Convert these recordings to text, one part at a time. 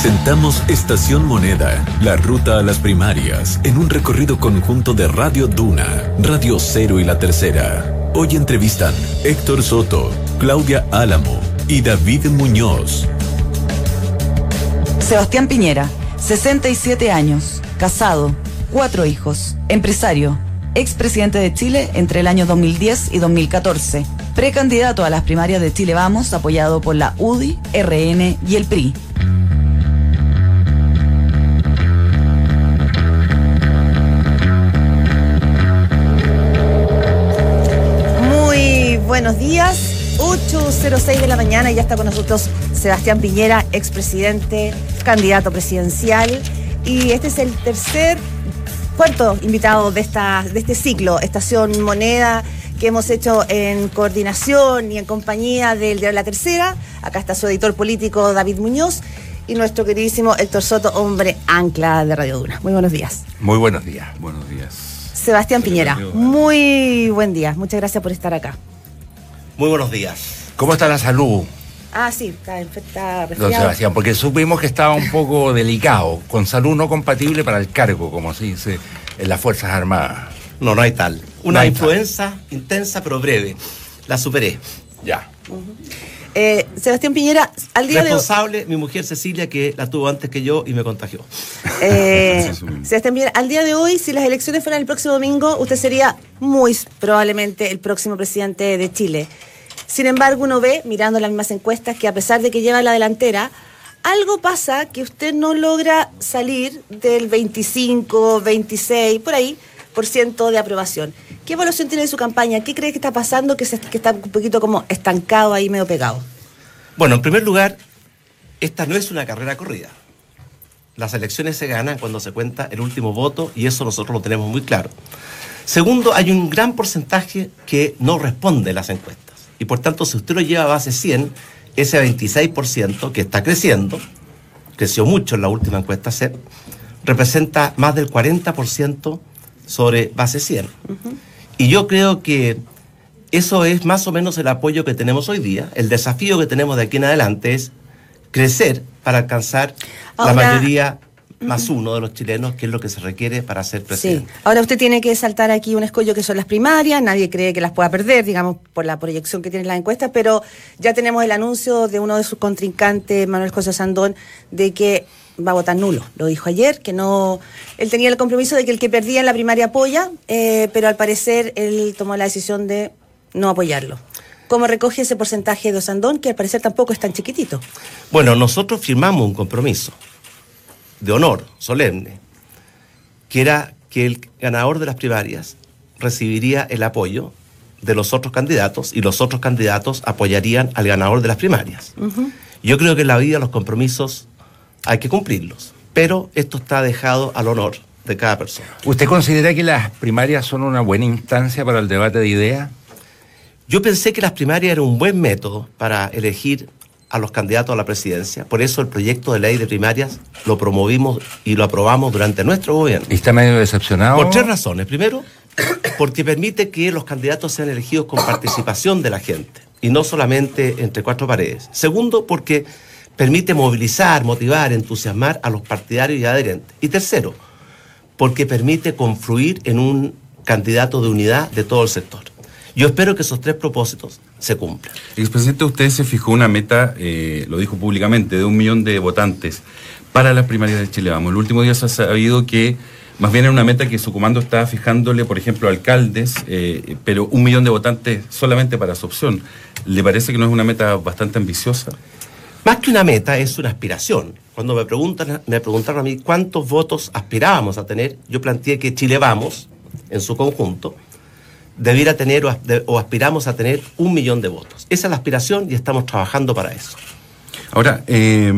Presentamos Estación Moneda, la ruta a las primarias, en un recorrido conjunto de Radio Duna, Radio Cero y La Tercera. Hoy entrevistan Héctor Soto, Claudia Álamo y David Muñoz. Sebastián Piñera, 67 años, casado, cuatro hijos, empresario, expresidente de Chile entre el año 2010 y 2014, precandidato a las primarias de Chile Vamos, apoyado por la UDI, RN y el PRI. Buenos días. 8.06 de la mañana y ya está con nosotros Sebastián Piñera, expresidente, candidato presidencial. Y este es el tercer, cuarto invitado de, esta, de este ciclo, Estación Moneda, que hemos hecho en coordinación y en compañía del diario La Tercera. Acá está su editor político David Muñoz y nuestro queridísimo Héctor Soto, hombre ancla de Radio Duna. Muy buenos días. Muy buenos días, buenos días. Sebastián Piñera, muy buen día. Muchas gracias por estar acá. Muy buenos días. ¿Cómo está la salud? Ah, sí, está, está Don Sebastián, porque supimos que estaba un poco delicado, con salud no compatible para el cargo, como se dice en las Fuerzas Armadas. No, no hay tal. Una influenza intensa pero breve. La superé. Ya. Eh, Sebastián Piñera, al día Responsable, mi mujer Cecilia, que la tuvo antes que yo y me contagió. Eh, Sebastián Piñera, al día de hoy, si las elecciones fueran el próximo domingo, usted sería muy probablemente el próximo presidente de Chile. Sin embargo, uno ve, mirando las mismas encuestas, que a pesar de que lleva la delantera, algo pasa que usted no logra salir del 25, 26, por ahí, por ciento de aprobación. ¿Qué evaluación tiene de su campaña? ¿Qué cree que está pasando que, que está un poquito como estancado ahí, medio pegado? Bueno, en primer lugar, esta no es una carrera corrida. Las elecciones se ganan cuando se cuenta el último voto y eso nosotros lo tenemos muy claro. Segundo, hay un gran porcentaje que no responde las encuestas. Y por tanto, si usted lo lleva a base 100, ese 26% que está creciendo, creció mucho en la última encuesta CEP, representa más del 40% sobre base 100. Y yo creo que eso es más o menos el apoyo que tenemos hoy día. El desafío que tenemos de aquí en adelante es crecer para alcanzar la mayoría más uno de los chilenos, que es lo que se requiere para ser presidente. Sí. Ahora usted tiene que saltar aquí un escollo que son las primarias, nadie cree que las pueda perder, digamos, por la proyección que tiene la encuesta, pero ya tenemos el anuncio de uno de sus contrincantes, Manuel José Sandón, de que va a votar nulo. Lo dijo ayer, que no. Él tenía el compromiso de que el que perdía en la primaria apoya, eh, pero al parecer él tomó la decisión de no apoyarlo. ¿Cómo recoge ese porcentaje de Osandón, que al parecer tampoco es tan chiquitito? Bueno, nosotros firmamos un compromiso de honor solemne, que era que el ganador de las primarias recibiría el apoyo de los otros candidatos y los otros candidatos apoyarían al ganador de las primarias. Yo creo que en la vida los compromisos hay que cumplirlos, pero esto está dejado al honor de cada persona. ¿Usted considera que las primarias son una buena instancia para el debate de ideas? Yo pensé que las primarias eran un buen método para elegir a los candidatos a la presidencia. Por eso el proyecto de ley de primarias lo promovimos y lo aprobamos durante nuestro gobierno. ¿Y está medio decepcionado? Por tres razones. Primero, porque permite que los candidatos sean elegidos con participación de la gente y no solamente entre cuatro paredes. Segundo, porque permite movilizar, motivar, entusiasmar a los partidarios y adherentes. Y tercero, porque permite confluir en un candidato de unidad de todo el sector. Yo espero que esos tres propósitos se cumplan. Expresidente, usted se fijó una meta, eh, lo dijo públicamente, de un millón de votantes para las primarias de Chile Vamos. El último día se ha sabido que más bien era una meta que su comando estaba fijándole, por ejemplo, alcaldes, eh, pero un millón de votantes solamente para su opción. ¿Le parece que no es una meta bastante ambiciosa? Más que una meta, es una aspiración. Cuando me, preguntan, me preguntaron a mí cuántos votos aspirábamos a tener, yo planteé que Chile Vamos, en su conjunto, debiera tener o, aspiramos a tener un millón de votos. Esa es la aspiración y estamos trabajando para eso. Ahora, eh,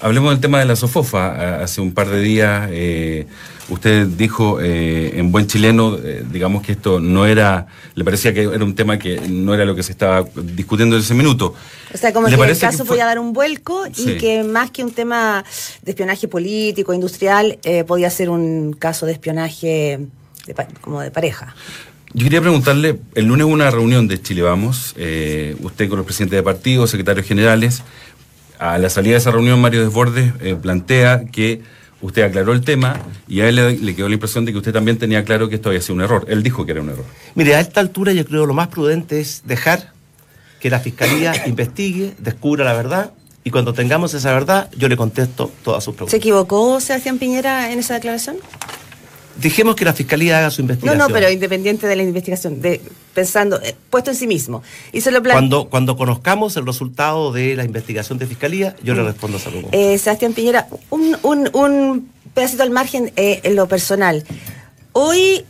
hablemos del tema de la SOFOFA. Hace un par de días eh, usted dijo eh, en buen chileno, digamos que esto no era, le parecía que era un tema que no era lo que se estaba discutiendo en ese minuto. O sea, como que el caso podía dar un vuelco y que más que un tema de espionaje político, industrial, podía ser un caso de espionaje como de pareja. Yo quería preguntarle, el lunes hubo una reunión de Chile Vamos, eh, usted con los presidentes de partidos, secretarios generales, a la salida de esa reunión, Mario Desbordes eh, plantea que usted aclaró el tema y a él le, quedó la impresión de que usted también tenía claro que esto había sido un error. Él dijo que era un error. Mire, a esta altura yo creo lo más prudente es dejar que la Fiscalía investigue, descubra la verdad y cuando tengamos esa verdad yo le contesto todas sus preguntas. ¿Se equivocó Sebastián Piñera en esa declaración? Dijimos que la fiscalía haga su investigación. No, no, pero independiente de la investigación, de, pensando, eh, puesto en sí mismo. Y se lo cuando, cuando conozcamos el resultado de la investigación de fiscalía, yo le mm. respondo a esa pregunta. Eh, Sebastián Piñera, un, un, un, pedacito al margen eh, en lo personal. Hoy,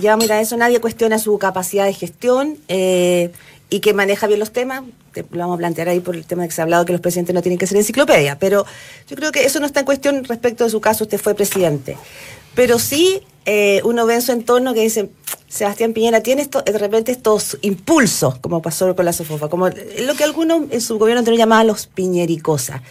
ya mira eso, nadie cuestiona su capacidad de gestión y que maneja bien los temas. Lo vamos a plantear ahí por el tema que se ha hablado que los presidentes no tienen que ser enciclopedia, pero yo creo que eso no está en cuestión respecto de su caso, usted fue presidente. Pero sí eh, uno ve en su entorno que dice, Sebastián Piñera tiene esto, de repente estos impulsos, como pasó con la Sofofa, como lo que algunos en su gobierno anterior llamaban los piñericosas.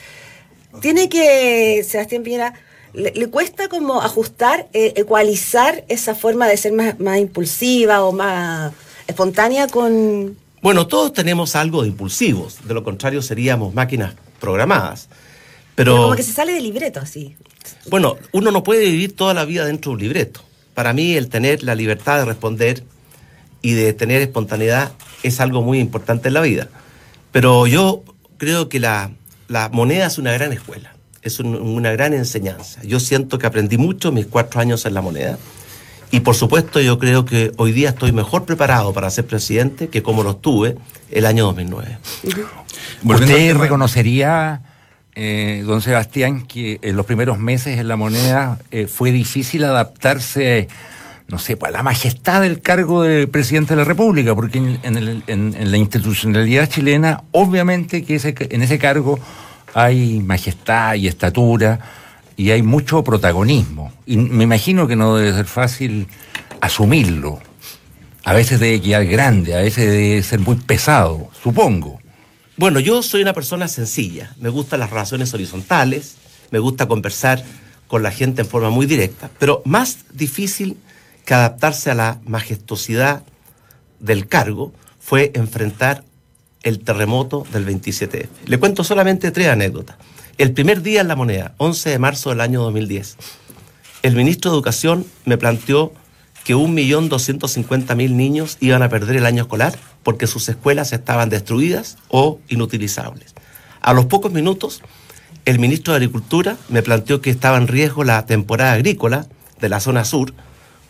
Tiene que, Sebastián Piñera, le, cuesta como ajustar, eh, ecualizar esa forma de ser más, más impulsiva o más espontánea con... Bueno, todos tenemos algo de impulsivos, de lo contrario seríamos máquinas programadas. Pero, como que se sale de libreto así. Bueno, uno no puede vivir toda la vida dentro de un libreto. Para mí el tener la libertad de responder y de tener espontaneidad es algo muy importante en la vida. Pero yo creo que la, moneda es una gran escuela, es una gran enseñanza. Yo siento que aprendí mucho mis cuatro años en la moneda. Y por supuesto yo creo que hoy día estoy mejor preparado para ser presidente que como lo estuve el año 2009. ¿Usted reconocería eh, don Sebastián, que en los primeros meses en la moneda eh, fue difícil adaptarse, no sé, pues, a la majestad del cargo de presidente de la República, porque en, la institucionalidad chilena, obviamente que en ese cargo hay majestad y estatura y hay mucho protagonismo. Y me imagino que no debe ser fácil asumirlo. A veces debe quedar grande, a veces debe ser muy pesado, supongo. Bueno, yo soy una persona sencilla, me gustan las relaciones horizontales, me gusta conversar con la gente en forma muy directa, pero más difícil que adaptarse a la majestuosidad del cargo fue enfrentar el terremoto del 27F. Le cuento solamente tres anécdotas. El primer día en la moneda, 11 de marzo del año 2010, el ministro de Educación me planteó que 1.250.000 niños iban a perder el año escolar porque sus escuelas estaban destruidas o inutilizables. A los pocos minutos, el ministro de Agricultura me planteó que estaba en riesgo la temporada agrícola de la zona sur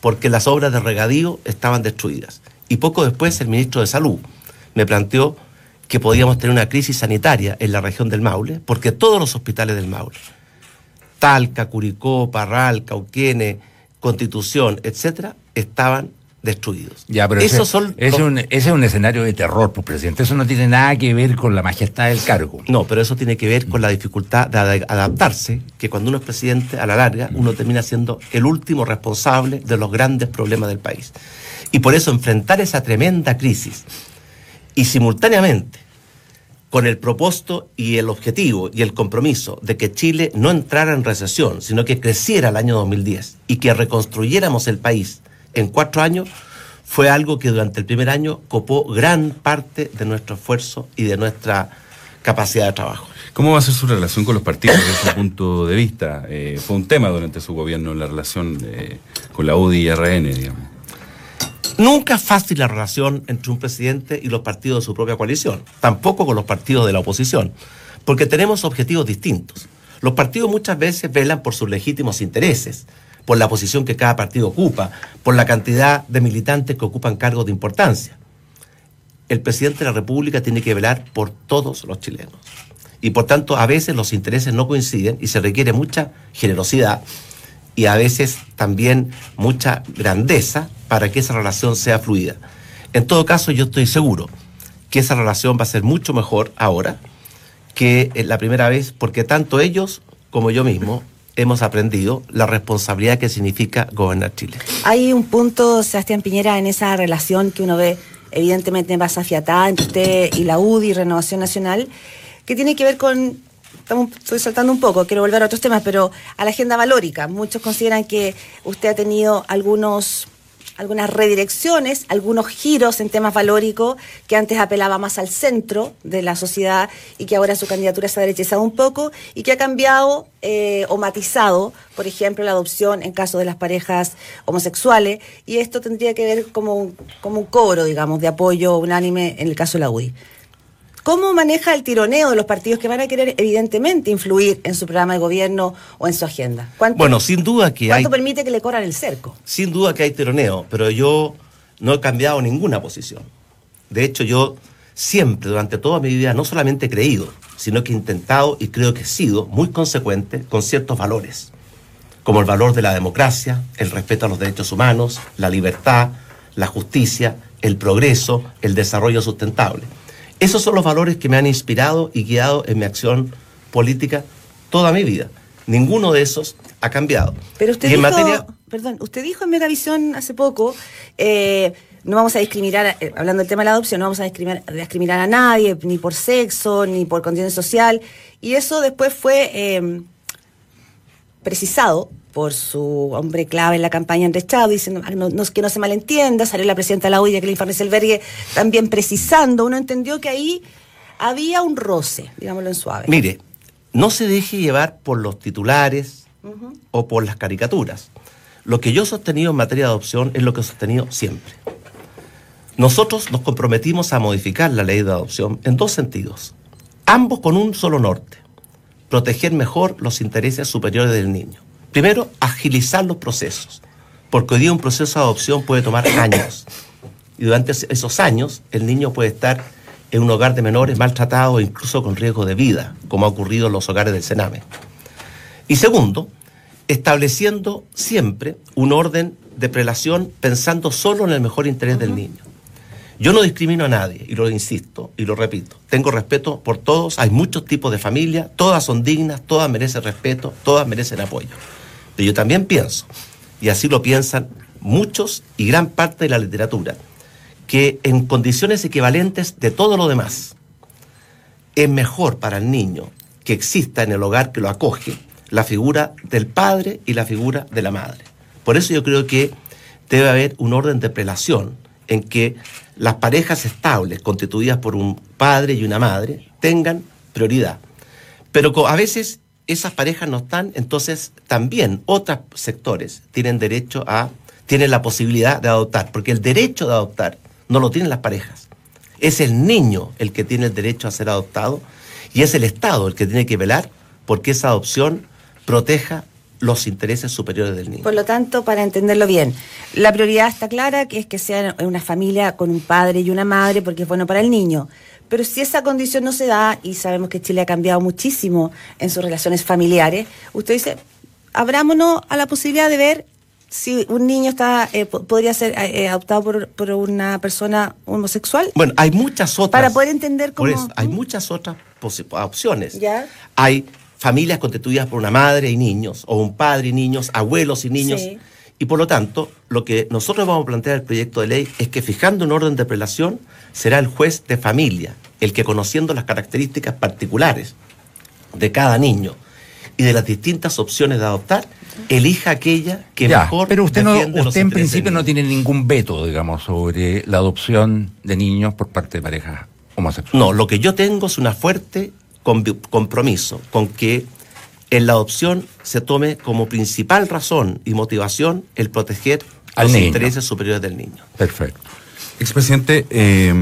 porque las obras de regadío estaban destruidas. Y poco después el ministro de Salud me planteó que podíamos tener una crisis sanitaria en la región del Maule porque todos los hospitales del Maule, Talca, Curicó, Parral, Cauquene, Constitución, etcétera, estaban destruidos. Ya, pero ese, son es un, ese es un escenario de terror, pues, presidente. Eso no tiene nada que ver con la majestad del cargo. No, pero eso tiene que ver con la dificultad de adaptarse, que cuando uno es presidente, a la larga, uno termina siendo el último responsable de los grandes problemas del país. Y por eso enfrentar esa tremenda crisis y simultáneamente con el propósito y el objetivo y el compromiso de que Chile no entrara en recesión, sino que creciera el año 2010 y que reconstruyéramos el país en cuatro años, fue algo que durante el primer año copó gran parte de nuestro esfuerzo y de nuestra capacidad de trabajo. ¿Cómo va a ser su relación con los partidos desde ese punto de vista? Eh, fue un tema durante su gobierno la relación eh, con la UDI y RN, digamos. Nunca es fácil la relación entre un presidente y los partidos de su propia coalición, tampoco con los partidos de la oposición, porque tenemos objetivos distintos. Los partidos muchas veces velan por sus legítimos intereses, por la posición que cada partido ocupa, por la cantidad de militantes que ocupan cargos de importancia. El presidente de la República tiene que velar por todos los chilenos. Y por tanto, a veces los intereses no coinciden y se requiere mucha generosidad y a veces también mucha grandeza para que esa relación sea fluida. En todo caso, yo estoy seguro que esa relación va a ser mucho mejor ahora que la primera vez, porque tanto ellos como yo mismo hemos aprendido la responsabilidad que significa gobernar Chile. Hay un punto, Sebastián Piñera, en esa relación que uno ve evidentemente más afiatada entre usted y la UDI, Renovación Nacional, que tiene que ver con estoy saltando un poco, quiero volver a otros temas, pero a la agenda valórica. Muchos consideran que usted ha tenido algunos algunas redirecciones, algunos giros en temas valóricos que antes apelaba más al centro de la sociedad y que ahora su candidatura se ha derechizado un poco y que ha cambiado eh, o matizado, por ejemplo, la adopción en caso de las parejas homosexuales y esto tendría que ver como un, como un cobro, digamos, de apoyo unánime en el caso de la UDI. ¿Cómo maneja el tironeo de los partidos que van a querer, evidentemente, influir en su programa de gobierno o en su agenda? bueno, sin duda que ¿Cuánto permite que le corran el cerco? Sin duda que hay tironeo, pero yo no he cambiado ninguna posición. De hecho, yo siempre, durante toda mi vida, no solamente he creído, sino que he intentado y creo que he sido muy consecuente con ciertos valores, como el valor de la democracia, el respeto a los derechos humanos, la libertad, la justicia, el progreso, el desarrollo sustentable. Esos son los valores que me han inspirado y guiado en mi acción política toda mi vida. Ninguno de esos ha cambiado. Pero usted dijo, perdón, usted dijo en Megavisión hace poco, eh, no vamos a discriminar, eh, hablando del tema de la adopción, no vamos a discriminar, discriminar, a nadie, ni por sexo, ni por condición social, y eso después fue eh, precisado por su hombre clave en la campaña Andrés Chávez, diciendo ah, no, que no se malentienda, salió la presidenta de la que le Selbergue, también precisando, uno entendió que ahí había un roce, digámoslo en suave. Mire, no se deje llevar por los titulares o por las caricaturas. Lo que yo he sostenido en materia de adopción es lo que he sostenido siempre. Nosotros nos comprometimos a modificar la ley de adopción en dos sentidos, ambos con un solo norte, proteger mejor los intereses superiores del niño. Primero, agilizar los procesos, porque hoy día un proceso de adopción puede tomar años. Y durante esos años el niño puede estar en un hogar de menores maltratado o incluso con riesgo de vida, como ha ocurrido en los hogares del Sename. Y segundo, estableciendo siempre un orden de prelación pensando solo en el mejor interés del niño. Yo no discrimino a nadie, y lo insisto y lo repito. Tengo respeto por todos, hay muchos tipos de familia, todas son dignas, todas merecen respeto, todas merecen apoyo. Pero yo también pienso, y así lo piensan muchos y gran parte de la literatura, que en condiciones equivalentes de todo lo demás, es mejor para el niño que exista en el hogar que lo acoge la figura del padre y la figura de la madre. Por eso yo creo que debe haber un orden de prelación en que las parejas estables constituidas por un padre y una madre tengan prioridad. Pero a veces esas parejas no están, entonces también otros sectores tienen derecho a, tienen la posibilidad de adoptar, porque el derecho de adoptar no lo tienen las parejas. Es el niño el que tiene el derecho a ser adoptado y es el Estado el que tiene que velar porque esa adopción proteja los intereses superiores del niño. Por lo tanto, para entenderlo bien, la prioridad está clara, que es que sea una familia con un padre y una madre, porque es bueno para el niño. Pero si esa condición no se da, y sabemos que Chile ha cambiado muchísimo en sus relaciones familiares, usted dice, abrámonos a la posibilidad de ver si un niño está eh, podría ser eh, eh, adoptado por, una persona homosexual. Bueno, hay muchas otras. Para poder entender cómo... hay muchas otras opciones. ¿Ya? Hay familias constituidas por una madre y niños, o un padre y niños, abuelos y niños. Y por lo tanto, lo que nosotros vamos a plantear el proyecto de ley es que fijando un orden de prelación, será el juez de familia el que conociendo las características particulares de cada niño y de las distintas opciones de adoptar, elija aquella que mejor. Pero usted, no, usted en principio no tiene ningún veto, digamos, sobre la adopción de niños por parte de parejas homosexuales. No, lo que yo tengo es una fuerte compromiso con que en la adopción se tome como principal razón y motivación el proteger los intereses superiores del niño. Perfecto. Expresidente, eh,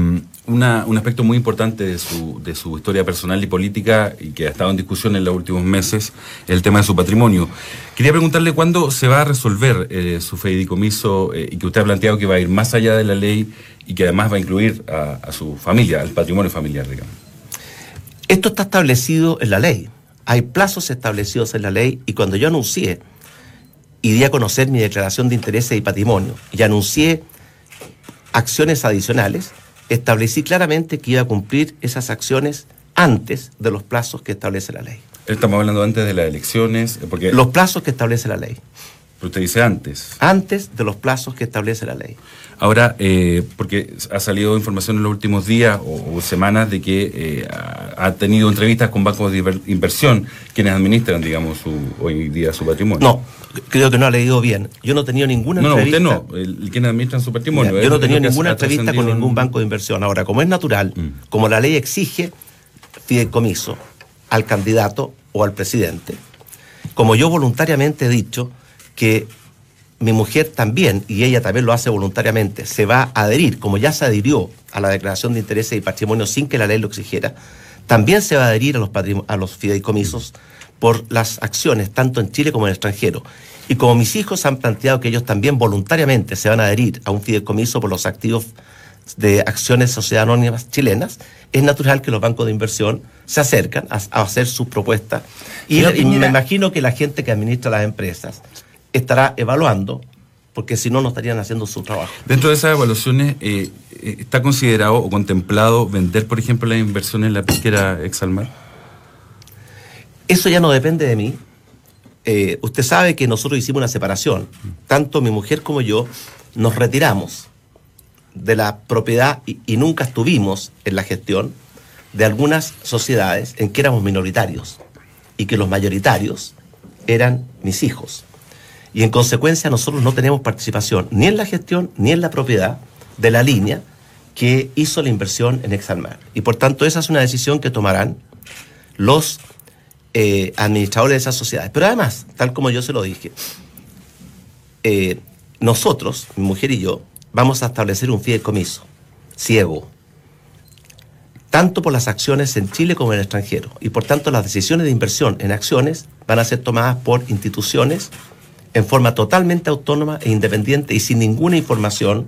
un aspecto muy importante de su, de su historia personal y política y que ha estado en discusión en los últimos meses, el tema de su patrimonio. Quería preguntarle cuándo se va a resolver eh, su fideicomiso eh, y que usted ha planteado que va a ir más allá de la ley y que además va a incluir a, a su familia, al patrimonio familiar, digamos. Esto está establecido en la ley. Hay plazos establecidos en la ley y cuando yo anuncié y di a conocer mi declaración de intereses y patrimonio y anuncié acciones adicionales, establecí claramente que iba a cumplir esas acciones antes de los plazos que establece la ley. Estamos hablando antes de las elecciones, porque... Los plazos que establece la ley. Pero usted dice antes. Antes de los plazos que establece la ley. Ahora, eh, porque ha salido información en los últimos días o, semanas de que eh, ha, tenido entrevistas con bancos de inversión quienes administran, digamos, hoy día su patrimonio. No, creo que no ha leído bien. Yo no he tenido ninguna entrevista. No, usted no, el, quienes administran su patrimonio. yo no he tenido ninguna entrevista con ningún banco de inversión. Ahora, como es natural, mm. como la ley exige fideicomiso al candidato o al presidente, como yo voluntariamente he dicho que mi mujer también, y ella también lo hace voluntariamente, se va a adherir, como ya se adhirió a la declaración de intereses y patrimonio sin que la ley lo exigiera, también se va a adherir a los, a los fideicomisos por las acciones, tanto en Chile como en el extranjero. Y como mis hijos han planteado que ellos también voluntariamente se van a adherir a un fideicomiso por los activos de acciones sociedad anónimas chilenas, es natural que los bancos de inversión se acercan a, hacer sus propuestas. y me imagino que la gente que administra las empresas estará evaluando, porque si no, no estarían haciendo su trabajo. Dentro de esas evaluaciones, eh, eh, ¿está considerado o contemplado vender, por ejemplo, las inversiones en la pesquera Exalmar? Eso ya no depende de mí. Eh, usted sabe que nosotros hicimos una separación. Tanto mi mujer como yo nos retiramos de la propiedad y nunca estuvimos en la gestión de algunas sociedades en que éramos minoritarios y que los mayoritarios eran mis hijos y en consecuencia nosotros no tenemos participación ni en la gestión ni en la propiedad de la línea que hizo la inversión en Exalmar. Y por tanto esa es una decisión que tomarán los eh, administradores de esas sociedades. Pero además, tal como yo se lo dije, eh, nosotros, mi mujer y yo, vamos a establecer un fideicomiso ciego, tanto por las acciones en Chile como en el extranjero. Y por tanto las decisiones de inversión en acciones van a ser tomadas por instituciones en forma totalmente autónoma e independiente y sin ninguna información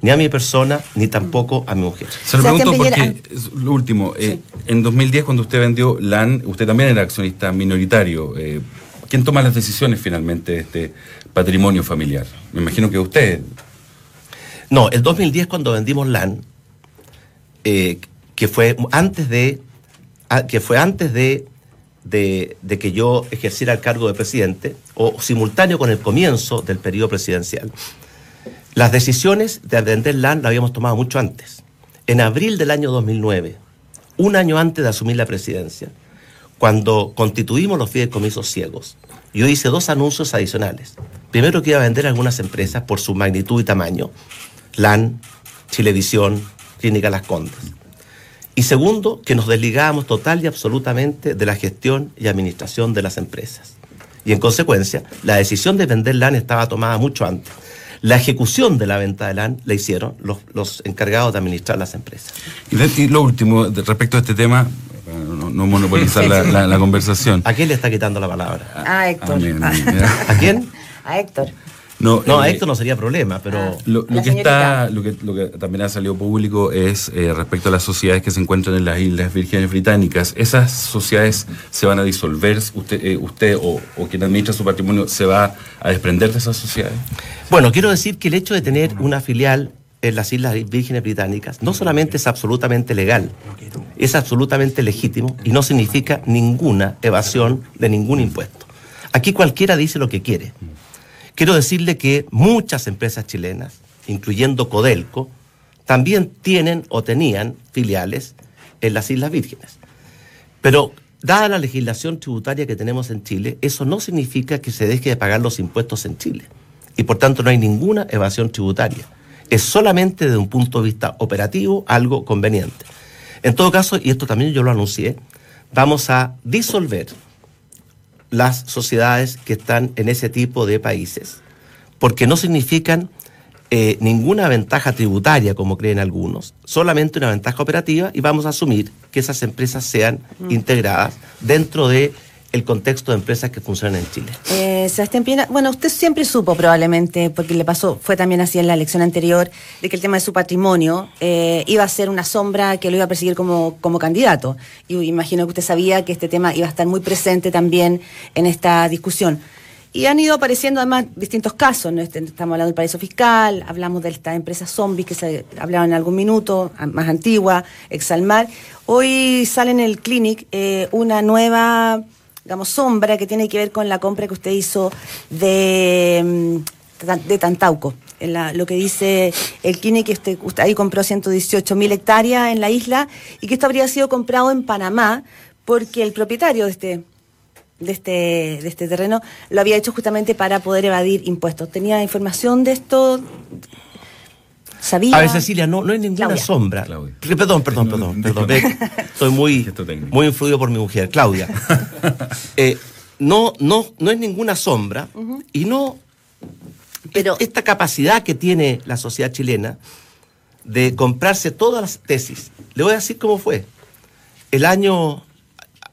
ni a mi persona ni tampoco a mi mujer. Se lo pregunto porque, lo último, eh, en 2010 cuando usted vendió LAN, usted también era accionista minoritario. Eh, ¿Quién toma las decisiones finalmente de este patrimonio familiar? Me imagino que usted. No, el 2010 cuando vendimos LAN, eh, que fue antes de que fue antes de de, que yo ejerciera el cargo de presidente o simultáneo con el comienzo del periodo presidencial. Las decisiones de vender LAN las habíamos tomado mucho antes. En abril del año 2009, un año antes de asumir la presidencia, cuando constituimos los fideicomisos ciegos, yo hice dos anuncios adicionales. Primero que iba a vender algunas empresas por su magnitud y tamaño, LAN, Chilevisión, Clínica Las Condes. Y segundo, que nos desligábamos total y absolutamente de la gestión y administración de las empresas. Y en consecuencia, la decisión de vender LAN estaba tomada mucho antes. La ejecución de la venta de LAN la hicieron los, encargados de administrar las empresas. Y, lo último, respecto a este tema, no, monopolizar la, conversación. ¿A quién le está quitando la palabra? A Héctor. ¿A quién? A Héctor. No, no eh, esto no sería problema, pero... Ah, lo, que está, lo que, lo que también ha salido público es eh, respecto a las sociedades que se encuentran en las Islas Vírgenes Británicas. ¿Esas sociedades se van a disolver? ¿Usted, eh, usted o, quien administra su patrimonio se va a desprender de esas sociedades? Bueno, quiero decir que el hecho de tener una filial en las Islas Vírgenes Británicas no solamente es absolutamente legal, es absolutamente legítimo y no significa ninguna evasión de ningún impuesto. Aquí cualquiera dice lo que quiere. Quiero decirle que muchas empresas chilenas, incluyendo Codelco, también tienen o tenían filiales en las Islas Vírgenes. Pero dada la legislación tributaria que tenemos en Chile, eso no significa que se deje de pagar los impuestos en Chile. Y por tanto no hay ninguna evasión tributaria. Es solamente desde un punto de vista operativo algo conveniente. En todo caso, y esto también yo lo anuncié, vamos a disolver las sociedades que están en ese tipo de países, porque no significan eh, ninguna ventaja tributaria, como creen algunos, solamente una ventaja operativa y vamos a asumir que esas empresas sean mm. integradas dentro de el contexto de empresas que funcionan en Chile. Eh, Sebastián Piena, bueno, usted siempre supo probablemente, porque le pasó, fue también así en la elección anterior, de que el tema de su patrimonio eh, iba a ser una sombra que lo iba a perseguir como, como candidato. Y imagino que usted sabía que este tema iba a estar muy presente también en esta discusión. Y han ido apareciendo además distintos casos, este, estamos hablando del paraíso fiscal, hablamos de esta empresa zombie que se hablaba en algún minuto, más antigua, Exalmar. Hoy sale en el Clinic eh, una nueva digamos, sombra que tiene que ver con la compra que usted hizo de, mm, de Tantauco. En la, lo que dice el Kine, que usted, usted ahí compró 118 mil hectáreas en la isla y que esto habría sido comprado en Panamá porque el propietario de este, de este, de este terreno lo había hecho justamente para poder evadir impuestos. ¿Tenía información de esto? ¿Sabía? A ver, Cecilia, no, no hay ninguna sombra. Perdón, perdón, perdón, perdón. Estoy muy, muy influido por mi mujer, Claudia. Eh, no, no, no es ninguna sombra y no. Pero esta capacidad que tiene la sociedad chilena de comprarse todas las tesis. Le voy a decir cómo fue. El año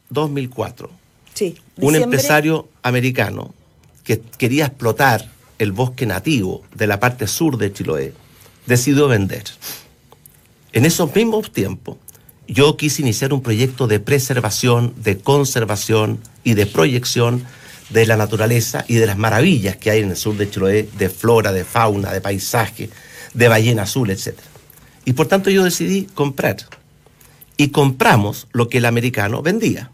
2004. Sí, un empresario americano que quería explotar el bosque nativo de la parte sur de Chiloé decidió vender. En esos mismos tiempos, yo quise iniciar un proyecto de preservación, de conservación y de proyección de la naturaleza y de las maravillas que hay en el sur de Chiloé, de flora, de fauna, de paisaje, de ballena azul, etc. Y por tanto yo decidí comprar. Y compramos lo que el americano vendía,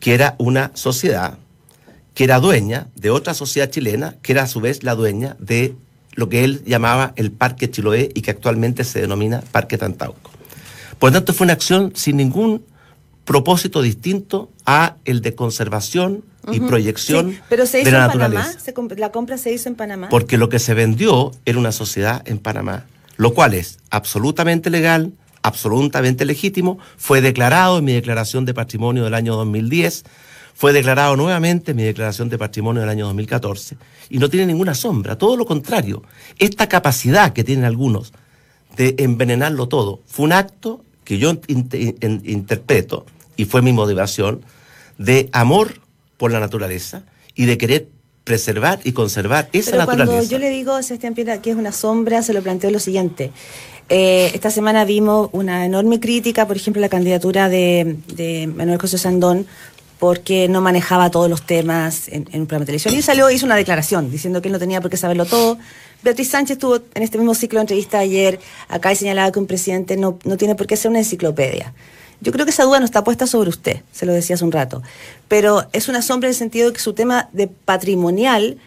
que era una sociedad que era dueña de otra sociedad chilena, que era a su vez la dueña de lo que él llamaba el Parque Chiloé y que actualmente se denomina Parque Tantauco. Por lo tanto, fue una acción sin ningún propósito distinto a el de conservación y proyección pero se hizo de la en naturaleza. Panamá, la compra se hizo en Panamá. Porque lo que se vendió era una sociedad en Panamá, lo cual es absolutamente legal, absolutamente legítimo, fue declarado en mi declaración de patrimonio del año 2010 fue declarado nuevamente en mi declaración de patrimonio del año 2014 y no tiene ninguna sombra, todo lo contrario. Esta capacidad que tienen algunos de envenenarlo todo fue un acto que yo interpreto y fue mi motivación de amor por la naturaleza y de querer preservar y conservar esa Pero naturaleza. Cuando yo le digo a Sebastián Piedra que es una sombra, se lo planteo lo siguiente. Eh, esta semana vimos una enorme crítica, por ejemplo, la candidatura de, de Manuel José Sandón porque no manejaba todos los temas en, un programa de televisión. Y salió, hizo una declaración diciendo que él no tenía por qué saberlo todo. Beatriz Sánchez tuvo en este mismo ciclo de entrevista ayer acá y señalaba que un presidente no, no tiene por qué ser una enciclopedia. Yo creo que esa duda no está puesta sobre usted, se lo decía hace un rato. Pero es una sombra en el sentido de que su tema de patrimonial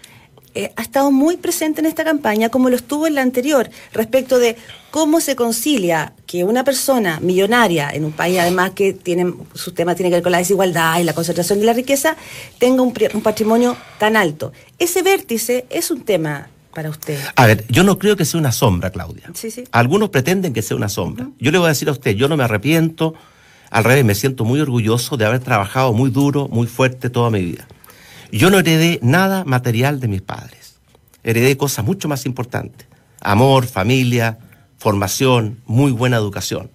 eh, ha estado muy presente en esta campaña, como lo estuvo en la anterior, respecto de cómo se concilia que una persona millonaria en un país, además que tiene, su tema tiene que ver con la desigualdad y la concentración de la riqueza, tenga un, patrimonio tan alto. Ese vértice es un tema para usted. A ver, yo no creo que sea una sombra, Claudia. Sí, sí. Algunos pretenden que sea una sombra. Yo le voy a decir a usted, yo no me arrepiento, al revés, me siento muy orgulloso de haber trabajado muy duro, muy fuerte toda mi vida. Yo no heredé nada material de mis padres. Heredé cosas mucho más importantes. Amor, familia, formación, muy buena educación.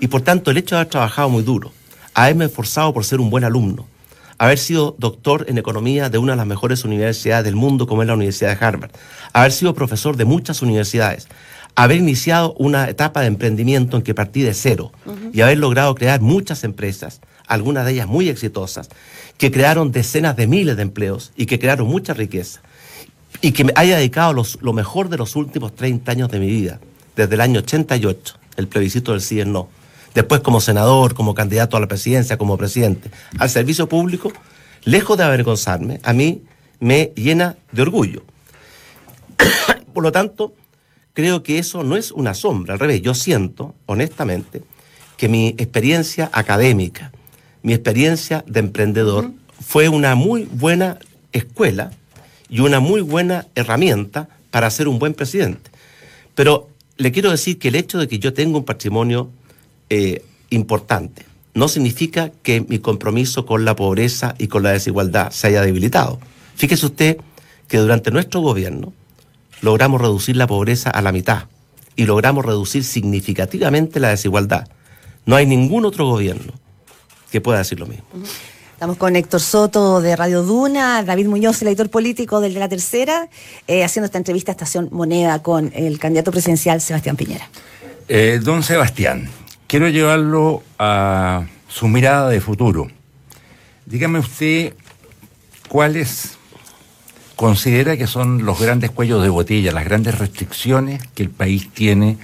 Y por tanto, el hecho de haber trabajado muy duro, haberme esforzado por ser un buen alumno, haber sido doctor en economía de una de las mejores universidades del mundo, como es la Universidad de Harvard, haber sido profesor de muchas universidades, haber iniciado una etapa de emprendimiento en que partí de cero y haber logrado crear muchas empresas, algunas de ellas muy exitosas, que crearon decenas de miles de empleos y que crearon mucha riqueza. Y que me haya dedicado lo mejor de los últimos 30 años de mi vida, desde el año 88, el plebiscito del sí no. Después como senador, como candidato a la presidencia, como presidente, al servicio público, lejos de avergonzarme, a mí me llena de orgullo. Por lo tanto, creo que eso no es una sombra, al revés, yo siento, honestamente, que mi experiencia académica, mi experiencia de emprendedor fue una muy buena escuela y una muy buena herramienta para ser un buen presidente. Pero le quiero decir que el hecho de que yo tenga un patrimonio eh, importante no significa que mi compromiso con la pobreza y con la desigualdad se haya debilitado. Fíjese usted que durante nuestro gobierno logramos reducir la pobreza a la mitad y logramos reducir significativamente la desigualdad. No hay ningún otro gobierno que pueda decir lo mismo. Estamos con Héctor Soto de Radio Duna, David Muñoz, el editor político del de la Tercera, eh, haciendo esta entrevista a Estación Moneda con el candidato presidencial Sebastián Piñera. Eh, don Sebastián, quiero llevarlo a su mirada de futuro. Dígame usted cuáles considera que son los grandes cuellos de botella, las grandes restricciones que el país tiene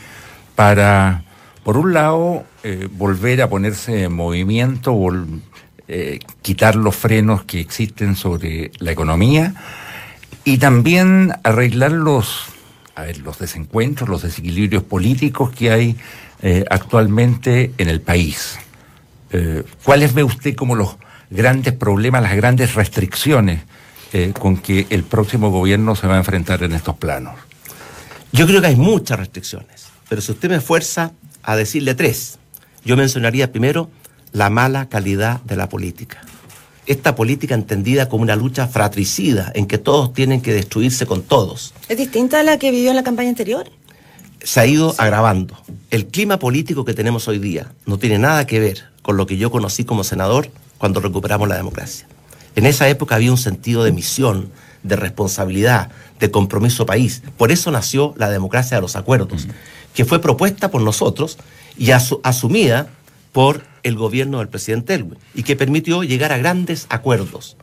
para, por un lado, eh, volver a ponerse en movimiento, eh, quitar los frenos que existen sobre la economía y también arreglar los, a ver, los desencuentros, los desequilibrios políticos que hay eh, actualmente en el país. ¿Cuáles ve usted como los grandes problemas, las grandes restricciones con que el próximo gobierno se va a enfrentar en estos planos? Yo creo que hay muchas restricciones, pero si usted me fuerza a decirle tres, yo mencionaría primero la mala calidad de la política. Esta política entendida como una lucha fratricida en que todos tienen que destruirse con todos. ¿Es distinta a la que vivió en la campaña anterior? Se ha ido agravando. El clima político que tenemos hoy día no tiene nada que ver con lo que yo conocí como senador cuando recuperamos la democracia. En esa época había un sentido de misión, de responsabilidad, de compromiso país. Por eso nació la democracia de los acuerdos, que fue propuesta por nosotros y asumida por el gobierno del presidente Elwin y que permitió llegar a grandes acuerdos.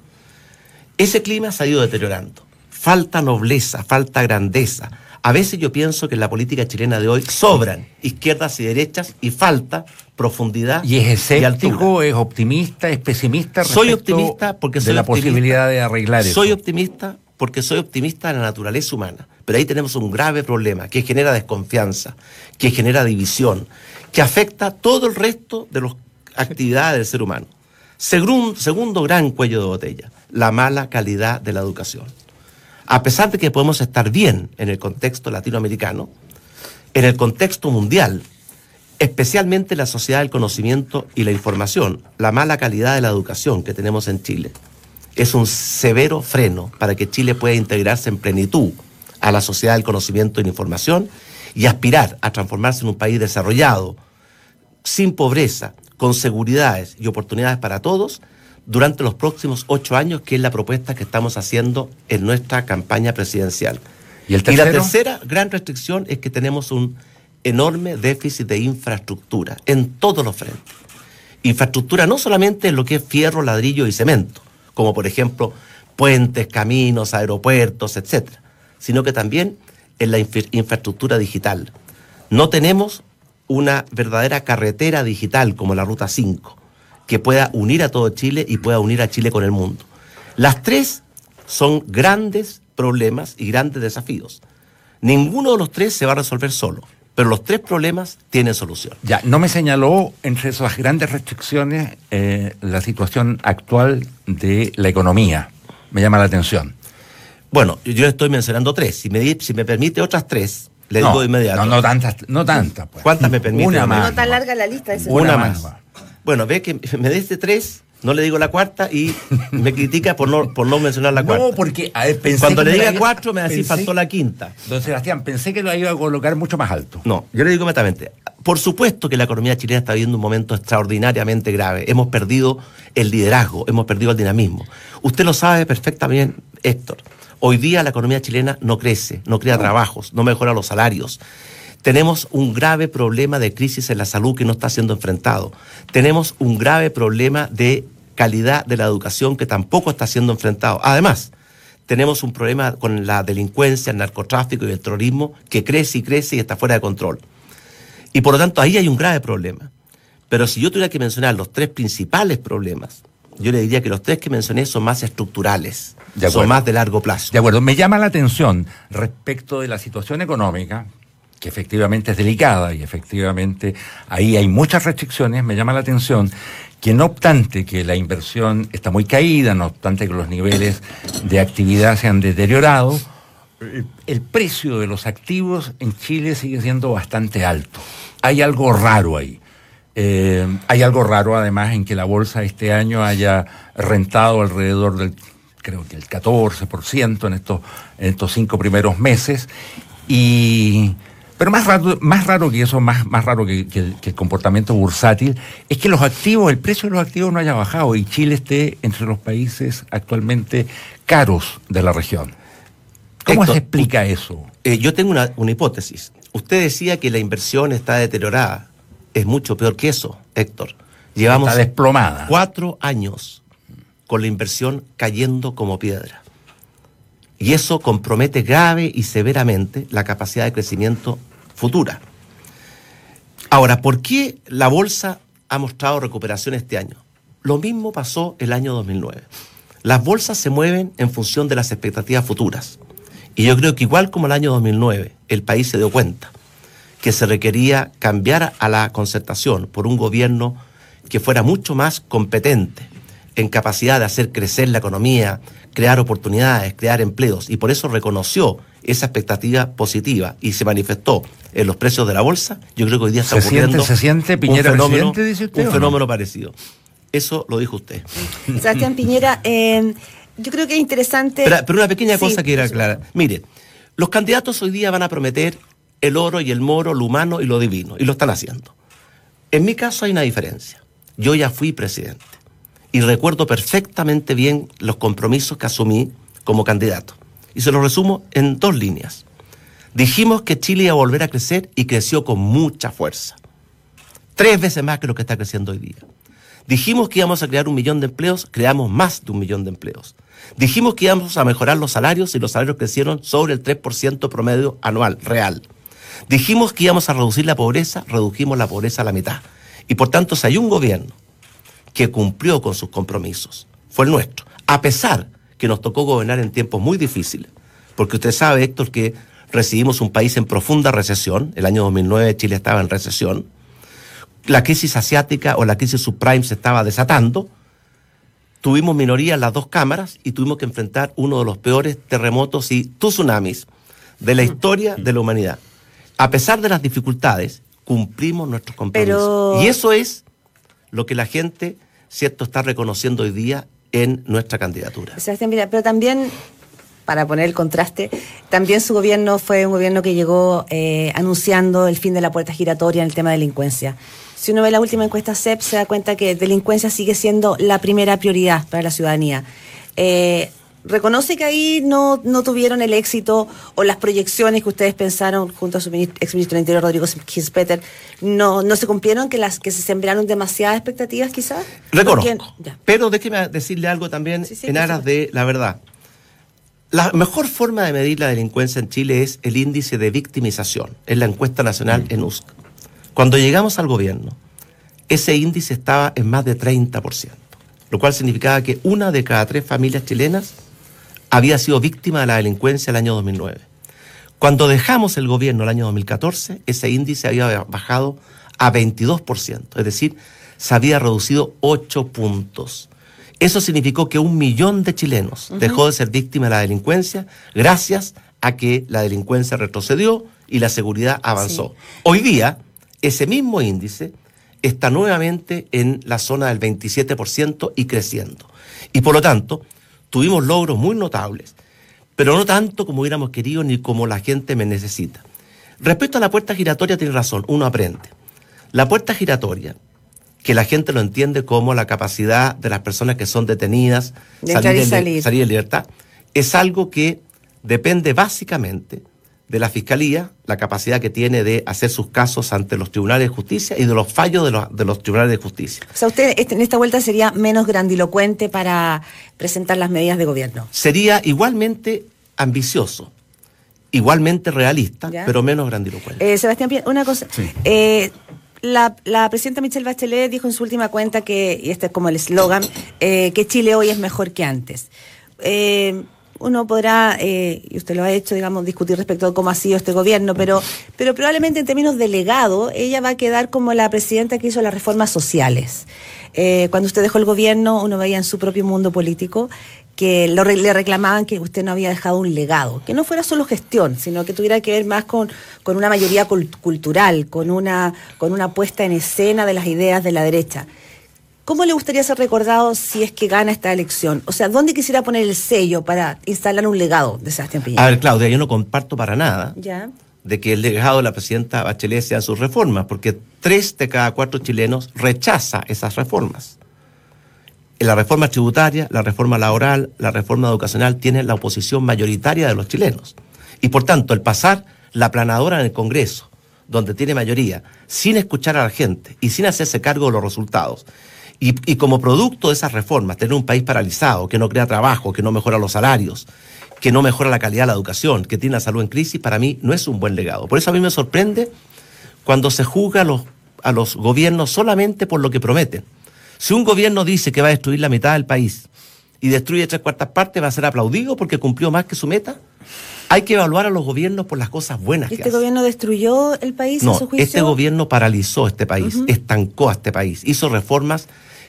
Ese clima se ha ido deteriorando. Falta nobleza, falta grandeza. A veces yo pienso que en la política chilena de hoy sobran izquierdas y derechas y falta profundidad y es escéptico, es optimista, es pesimista. Soy optimista porque soy de la posibilidad de arreglar eso. Soy optimista porque soy optimista de la naturaleza humana. Pero ahí tenemos un grave problema que genera desconfianza, que genera división, que afecta todo el resto de las actividades del ser humano. Segundo, gran cuello de botella, la mala calidad de la educación. A pesar de que podemos estar bien en el contexto latinoamericano, en el contexto mundial, especialmente la sociedad del conocimiento y la información, la mala calidad de la educación que tenemos en Chile es un severo freno para que Chile pueda integrarse en plenitud a la sociedad del conocimiento y la información y aspirar a transformarse en un país desarrollado, sin pobreza, con seguridades y oportunidades para todos durante los próximos ocho años, que es la propuesta que estamos haciendo en nuestra campaña presidencial. ¿Y, el y la tercera gran restricción es que tenemos un enorme déficit de infraestructura en todos los frentes. Infraestructura no solamente en lo que es fierro, ladrillo y cemento, como por ejemplo puentes, caminos, aeropuertos, etcétera, sino que también en la infraestructura digital. No tenemos una verdadera carretera digital como la Ruta 5, que pueda unir a todo Chile y pueda unir a Chile con el mundo. Las tres son grandes problemas y grandes desafíos. Ninguno de los tres se va a resolver solo, pero los tres problemas tienen solución. Ya, no me señaló entre esas grandes restricciones eh, la situación actual de la economía. Me llama la atención. Bueno, yo estoy mencionando tres. Si me, si me permite otras tres, le digo de inmediato. No, no tantas, no tantas. Pues. ¿Cuántas me permite? Una más. No tan larga la lista. Una, más. Bueno, ve que me diste tres, no le digo la cuarta y me critica por no, por no mencionar la cuarta. No, porque a ver, pensé Cuando le diga cuatro, me decís faltó la quinta. Don Sebastián, pensé que lo iba a colocar mucho más alto. No, yo le digo inmediatamente. Por supuesto que la economía chilena está viviendo un momento extraordinariamente grave. Hemos perdido el liderazgo, hemos perdido el dinamismo. Usted lo sabe perfectamente, Héctor. Hoy día la economía chilena no crece, no crea trabajos, no mejora los salarios. Tenemos un grave problema de crisis en la salud que no está siendo enfrentado. Tenemos un grave problema de calidad de la educación que tampoco está siendo enfrentado. Además, tenemos un problema con la delincuencia, el narcotráfico y el terrorismo que crece y crece y está fuera de control. Y por lo tanto ahí hay un grave problema. Pero si yo tuviera que mencionar los tres principales problemas, yo le diría que los tres que mencioné son más estructurales, son más de largo plazo. De acuerdo, me llama la atención respecto de la situación económica, que efectivamente es delicada y efectivamente ahí hay muchas restricciones, me llama la atención que no obstante que la inversión está muy caída, no obstante que los niveles de actividad se han deteriorado, el precio de los activos en Chile sigue siendo bastante alto. Hay algo raro ahí. Eh, hay algo raro además en que la bolsa este año haya rentado alrededor del, creo que el 14% en estos, en estos cinco primeros meses. Y, pero más raro, más raro que eso, más, más raro que, el, comportamiento bursátil, es que los activos, el precio de los activos no haya bajado y Chile esté entre los países actualmente caros de la región. ¿Cómo se explica eso? Eh, yo tengo una, una hipótesis. Usted decía que la inversión está deteriorada es mucho peor que eso, Héctor. Llevamos desplomada. cuatro años con la inversión cayendo como piedra. Y eso compromete grave y severamente la capacidad de crecimiento futura. Ahora, ¿por qué la bolsa ha mostrado recuperación este año? Lo mismo pasó el año 2009. Las bolsas se mueven en función de las expectativas futuras. Y yo creo que igual como el año 2009, el país se dio cuenta que se requería cambiar a la concertación por un gobierno que fuera mucho más competente en capacidad de hacer crecer la economía, crear oportunidades, crear empleos, y por eso reconoció esa expectativa positiva y se manifestó en los precios de la bolsa, yo creo que hoy día está ocurriendo ¿Se siente Piñera un fenómeno, dice usted, un no? fenómeno parecido. Eso lo dijo usted. Sebastián Piñera, eh, yo creo que es interesante. Pero, pero una pequeña Sí, cosa que era clara. Mire, los candidatos hoy día van a prometer el oro y el moro, lo humano y lo divino, y lo están haciendo. En mi caso hay una diferencia. Yo ya fui presidente y recuerdo perfectamente bien los compromisos que asumí como candidato. Y se los resumo en dos líneas. Dijimos que Chile iba a volver a crecer y creció con mucha fuerza. Tres veces más que lo que está creciendo hoy día. Dijimos que íbamos a crear un millón de empleos, creamos más de un millón de empleos. Dijimos que íbamos a mejorar los salarios y los salarios crecieron sobre el 3% promedio anual, real. Dijimos que íbamos a reducir la pobreza, redujimos la pobreza a la mitad. Y por tanto, si hay un gobierno que cumplió con sus compromisos, fue el nuestro. A pesar que nos tocó gobernar en tiempos muy difíciles, porque usted sabe, Héctor, que recibimos un país en profunda recesión, el año 2009 Chile estaba en recesión, la crisis asiática o la crisis subprime se estaba desatando, tuvimos minoría en las dos cámaras y tuvimos que enfrentar uno de los peores terremotos y tsunamis de la historia de la humanidad. A pesar de las dificultades, cumplimos nuestros compromisos. Pero- Y eso es lo que la gente, cierto, está reconociendo hoy día en nuestra candidatura. Pero también, para poner el contraste, también su gobierno fue un gobierno que llegó eh, anunciando el fin de la puerta giratoria en el tema de delincuencia. Si uno ve la última encuesta CEP, se da cuenta que delincuencia sigue siendo la primera prioridad para la ciudadanía. Eh, ¿Reconoce que ahí no, no tuvieron el éxito o las proyecciones que ustedes pensaron junto a su ministro, exministro del Interior, Rodrigo Gispeter, no, no se cumplieron, que las que se sembraron demasiadas expectativas quizás? Reconozco. Pero déjeme decirle algo también Sí, sí, en aras de la verdad. La mejor forma de medir la delincuencia en Chile es el índice de victimización, es la encuesta nacional en USC. Cuando llegamos al gobierno, ese índice estaba en más de 30%, lo cual significaba que una de cada tres familias chilenas había sido víctima de la delincuencia el año 2009. Cuando dejamos el gobierno el año 2014, ese índice había bajado a 22%, es decir, se había reducido 8 puntos. Eso significó que un millón de chilenos dejó de ser víctima de la delincuencia gracias a que la delincuencia retrocedió y la seguridad avanzó. Hoy día, ese mismo índice está nuevamente en la zona del 27% y creciendo. Y por lo tanto, tuvimos logros muy notables, pero no tanto como hubiéramos querido ni como la gente me necesita. Respecto a la puerta giratoria, tiene razón, uno aprende. La puerta giratoria, que la gente lo entiende como la capacidad de las personas que son detenidas, De salir. salir en libertad, es algo que depende básicamente de la Fiscalía, la capacidad que tiene de hacer sus casos ante los tribunales de justicia y de los fallos de los, de los tribunales de justicia. O sea, usted este- en esta vuelta sería menos grandilocuente para presentar las medidas de gobierno. Sería igualmente ambicioso, igualmente realista, Ya. pero menos grandilocuente. Eh, Sebastián, una cosa. Eh, la, la presidenta Michelle Bachelet dijo en su última cuenta que, y este es como el eslogan, eh, que Chile hoy es mejor que antes. Eh, uno podrá, eh, y usted lo ha hecho, digamos, discutir respecto a cómo ha sido este gobierno, pero, pero probablemente en términos de legado, ella va a quedar como la presidenta que hizo las reformas sociales. Eh, cuando usted dejó el gobierno, uno veía en su propio mundo político que lo le reclamaban que usted no había dejado un legado, que no fuera solo gestión, sino que tuviera que ver más con, con una mayoría cul- cultural, con una, con una puesta en escena de las ideas de la derecha. ¿Cómo le gustaría ser recordado si es que gana esta elección? O sea, ¿dónde quisiera poner el sello para instalar un legado de Sebastián Piñera? A ver, Claudia, yo no comparto para nada Ya. de que el legado de la presidenta Bachelet sean sus reformas, porque tres de cada cuatro chilenos rechaza esas reformas. En la reforma tributaria, la reforma laboral, la reforma educacional tienen la oposición mayoritaria de los chilenos. Y por tanto, el pasar la planadora en el Congreso, donde tiene mayoría, sin escuchar a la gente y sin hacerse cargo de los resultados, y, y como producto de esas reformas, tener un país paralizado, que no crea trabajo, que no mejora los salarios, que no mejora la calidad de la educación, que tiene la salud en crisis, para mí no es un buen legado. Por eso a mí me sorprende cuando se juzga a los, a los gobiernos solamente por lo que prometen. Si un gobierno dice que va a destruir la mitad del país y destruye tres cuartas partes, va a ser aplaudido porque cumplió más que su meta. Hay que evaluar a los gobiernos por las cosas buenas. ¿Este gobierno destruyó el país no, su juicio? Este gobierno paralizó este país, estancó a este país, hizo reformas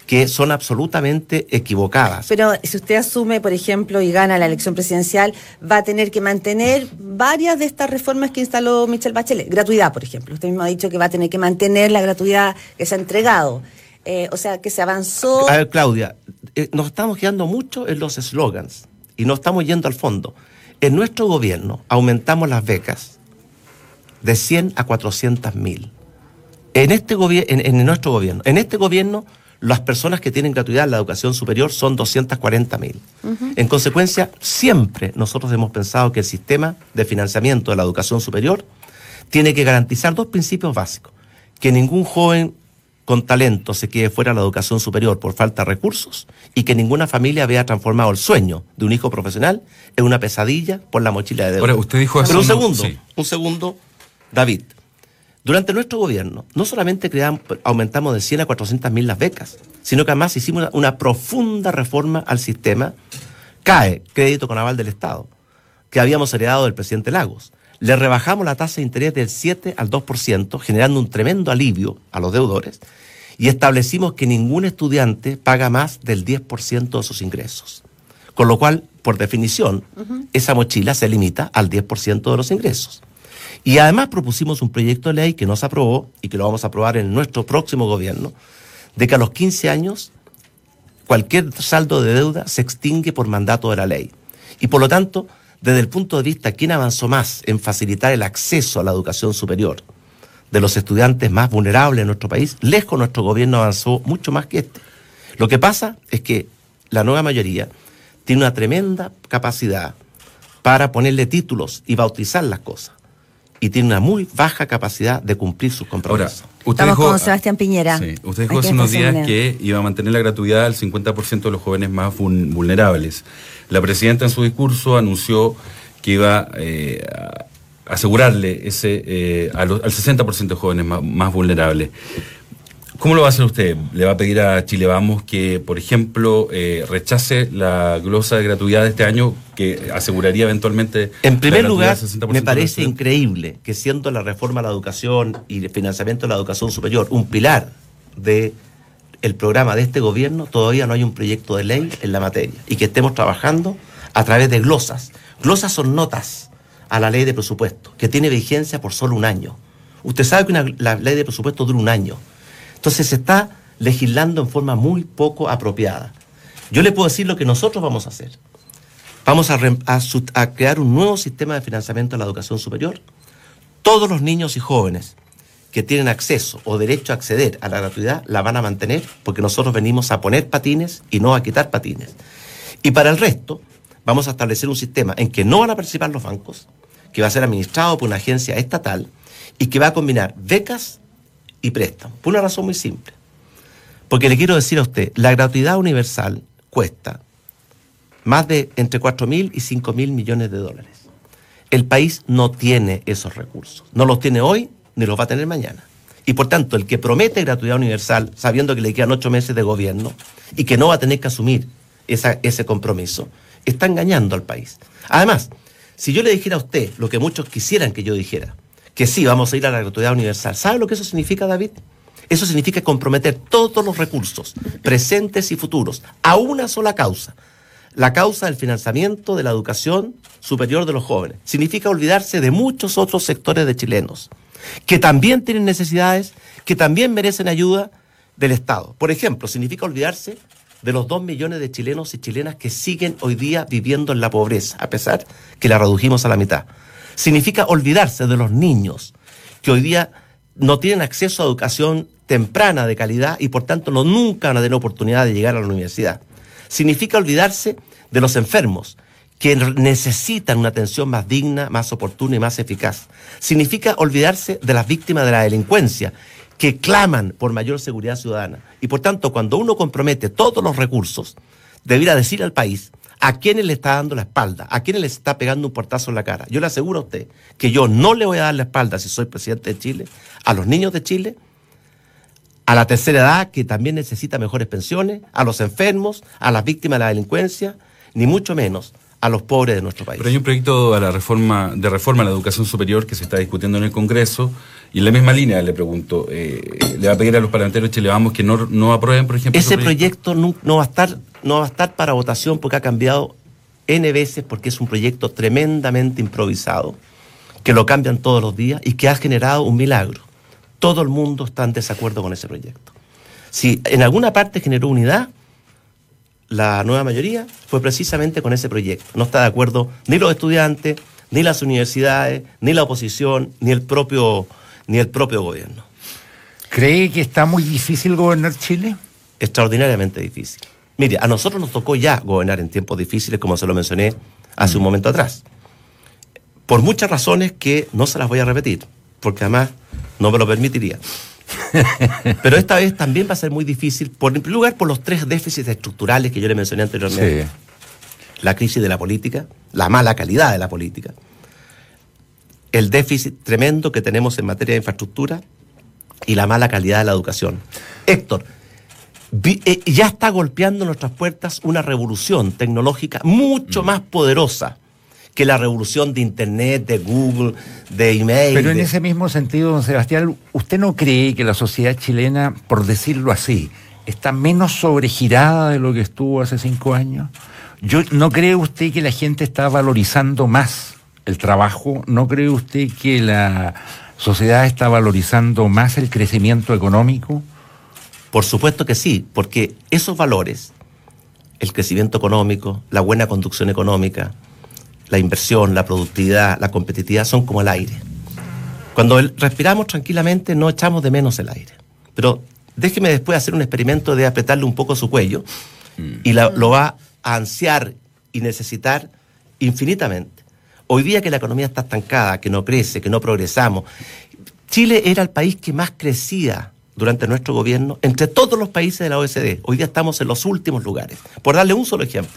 que son absolutamente equivocadas. Pero si usted asume, por ejemplo, y gana la elección presidencial, va a tener que mantener varias de estas reformas que instaló Michelle Bachelet. Gratuidad, por ejemplo. Usted mismo ha dicho que va a tener que mantener la gratuidad que se ha entregado. Eh, o sea, que se avanzó. A ver, Claudia, eh, nos estamos quedando mucho en los eslogans y no estamos yendo al fondo. En nuestro gobierno aumentamos las becas de 100 a 400 mil. En, este en, en nuestro gobierno. En este gobierno las personas que tienen gratuidad en la educación superior son 240 mil. En consecuencia, siempre nosotros hemos pensado que el sistema de financiamiento de la educación superior tiene que garantizar dos principios básicos. Que ningún joven con talento se quede fuera de la educación superior por falta de recursos y que ninguna familia vea transformado el sueño de un hijo profesional en una pesadilla por la mochila de deuda. Ahora, usted dijo Pero un segundo, un segundo, David. Durante nuestro gobierno, no solamente creamos, aumentamos de 100 a 400 mil las becas, sino que además hicimos una, profunda reforma al sistema. CAE, crédito con aval del Estado, que habíamos heredado del presidente Lagos. Le rebajamos la tasa de interés del 7 al 2%, generando un tremendo alivio a los deudores, y establecimos que ningún estudiante paga más del 10% de sus ingresos. Con lo cual, por definición, esa mochila se limita al 10% de los ingresos. Y además propusimos un proyecto de ley que no se aprobó y que lo vamos a aprobar en nuestro próximo gobierno, de que a los 15 años cualquier saldo de deuda se extingue por mandato de la ley. Y por lo tanto, desde el punto de vista, ¿quién avanzó más en facilitar el acceso a la educación superior de los estudiantes más vulnerables en nuestro país? Lejos nuestro gobierno avanzó mucho más que este. Lo que pasa es que la nueva mayoría tiene una tremenda capacidad para ponerle títulos y bautizar las cosas y tiene una muy baja capacidad de cumplir sus compromisos. Ahora, usted Estamos con Sebastián Piñera. Sí, usted dijo hace unos días que iba a mantener la gratuidad al 50% de los jóvenes más vulnerables. La presidenta en su discurso anunció que iba eh, a asegurarle ese eh, al 60% de jóvenes más vulnerables. ¿Cómo lo va a hacer usted? ¿Le va a pedir a Chile Vamos que, por ejemplo, eh, rechace la glosa de gratuidad de este año que aseguraría eventualmente... En primer lugar, me parece increíble que siendo la reforma a la educación y el financiamiento de la educación superior un pilar de el programa de este gobierno, todavía no hay un proyecto de ley en la materia y que estemos trabajando a través de glosas. Glosas son notas a la ley de presupuesto, que tiene vigencia por solo un año. Usted sabe que la ley de presupuesto dura un año. Entonces se está legislando en forma muy poco apropiada. Yo le puedo decir lo que nosotros vamos a hacer. Vamos a, a, crear un nuevo sistema de financiamiento de la educación superior. Todos los niños y jóvenes que tienen acceso o derecho a acceder a la gratuidad la van a mantener porque nosotros venimos a poner patines y no a quitar patines. Y para el resto, vamos a establecer un sistema en que no van a participar los bancos, que va a ser administrado por una agencia estatal y que va a combinar becas y préstamo. Por una razón muy simple. Porque le quiero decir a usted, la gratuidad universal cuesta más de entre 4 mil y 5 mil millones de dólares. El país no tiene esos recursos. No los tiene hoy ni los va a tener mañana. Y por tanto, el que promete gratuidad universal, sabiendo que le quedan ocho meses de gobierno y que no va a tener que asumir ese compromiso, está engañando al país. Además, si yo le dijera a usted lo que muchos quisieran que yo dijera, que sí, vamos a ir a la gratuidad universal. ¿Sabe lo que eso significa, David? Eso significa comprometer todos los recursos, presentes y futuros, a una sola causa. La causa del financiamiento de la educación superior de los jóvenes. Significa olvidarse de muchos otros sectores de chilenos, que también tienen necesidades, que también merecen ayuda del Estado. Por ejemplo, significa olvidarse de los dos millones de chilenos y chilenas que siguen hoy día viviendo en la pobreza, a pesar que la redujimos a la mitad significa olvidarse de los niños que hoy día no tienen acceso a educación temprana de calidad y por tanto no nunca van a tener oportunidad de llegar a la universidad. Significa olvidarse de los enfermos que necesitan una atención más digna, más oportuna y más eficaz. Significa olvidarse de las víctimas de la delincuencia que claman por mayor seguridad ciudadana. Y por tanto, cuando uno compromete todos los recursos, debiera decir al país ¿A quiénes le está dando la espalda? ¿A quiénes le está pegando un portazo en la cara? Yo le aseguro a usted que yo no le voy a dar la espalda si soy presidente de Chile, a los niños de Chile, a la tercera edad que también necesita mejores pensiones, a los enfermos, a las víctimas de la delincuencia, ni mucho menos a los pobres de nuestro país. Pero hay un proyecto a la reforma, de reforma a la educación superior que se está discutiendo en el Congreso y en la misma línea le pregunto, eh, le va a pedir a los parlamentarios chileanos que no, no aprueben, por ejemplo, ese proyecto, no, no, va a estar no va a estar para votación porque ha cambiado n veces porque es un proyecto tremendamente improvisado que lo cambian todos los días y que ha generado un milagro. Todo el mundo está en desacuerdo con ese proyecto. Si en alguna parte generó unidad, la nueva mayoría fue precisamente con ese proyecto. No está de acuerdo ni los estudiantes, ni las universidades, ni la oposición, ni el propio, ni el propio gobierno. ¿Cree que está muy difícil gobernar Chile? Extraordinariamente difícil. Mire, a nosotros nos tocó ya gobernar en tiempos difíciles, como se lo mencioné hace un mm. momento atrás. Por muchas razones que no se las voy a repetir, porque además no me lo permitiría. Pero esta vez también va a ser muy difícil, por, en primer lugar, por los tres déficits estructurales que yo le mencioné anteriormente. La crisis de la política, la mala calidad de la política, el déficit tremendo que tenemos en materia de infraestructura y la mala calidad de la educación. Héctor, eh, ya está golpeando nuestras puertas una revolución tecnológica mucho mm. más poderosa que la revolución de Internet, de Google, de email. Pero en ese mismo sentido, don Sebastián, ¿usted no cree que la sociedad chilena, por decirlo así, está menos sobregirada de lo que estuvo hace cinco años? Yo, ¿No cree usted que la gente está valorizando más el trabajo? ¿No cree usted que la sociedad está valorizando más el crecimiento económico? Por supuesto que sí, porque esos valores, el crecimiento económico, la buena conducción económica, la inversión, la productividad, la competitividad son como el aire. Cuando respiramos tranquilamente no echamos de menos el aire. Pero déjeme después hacer un experimento de apretarle un poco su cuello y lo va a ansiar y necesitar infinitamente. Hoy día que la economía está estancada, que no crece, que no progresamos, Chile era el país que más crecía durante nuestro gobierno entre todos los países de la OECD. Hoy día estamos en los últimos lugares. Por darle un solo ejemplo.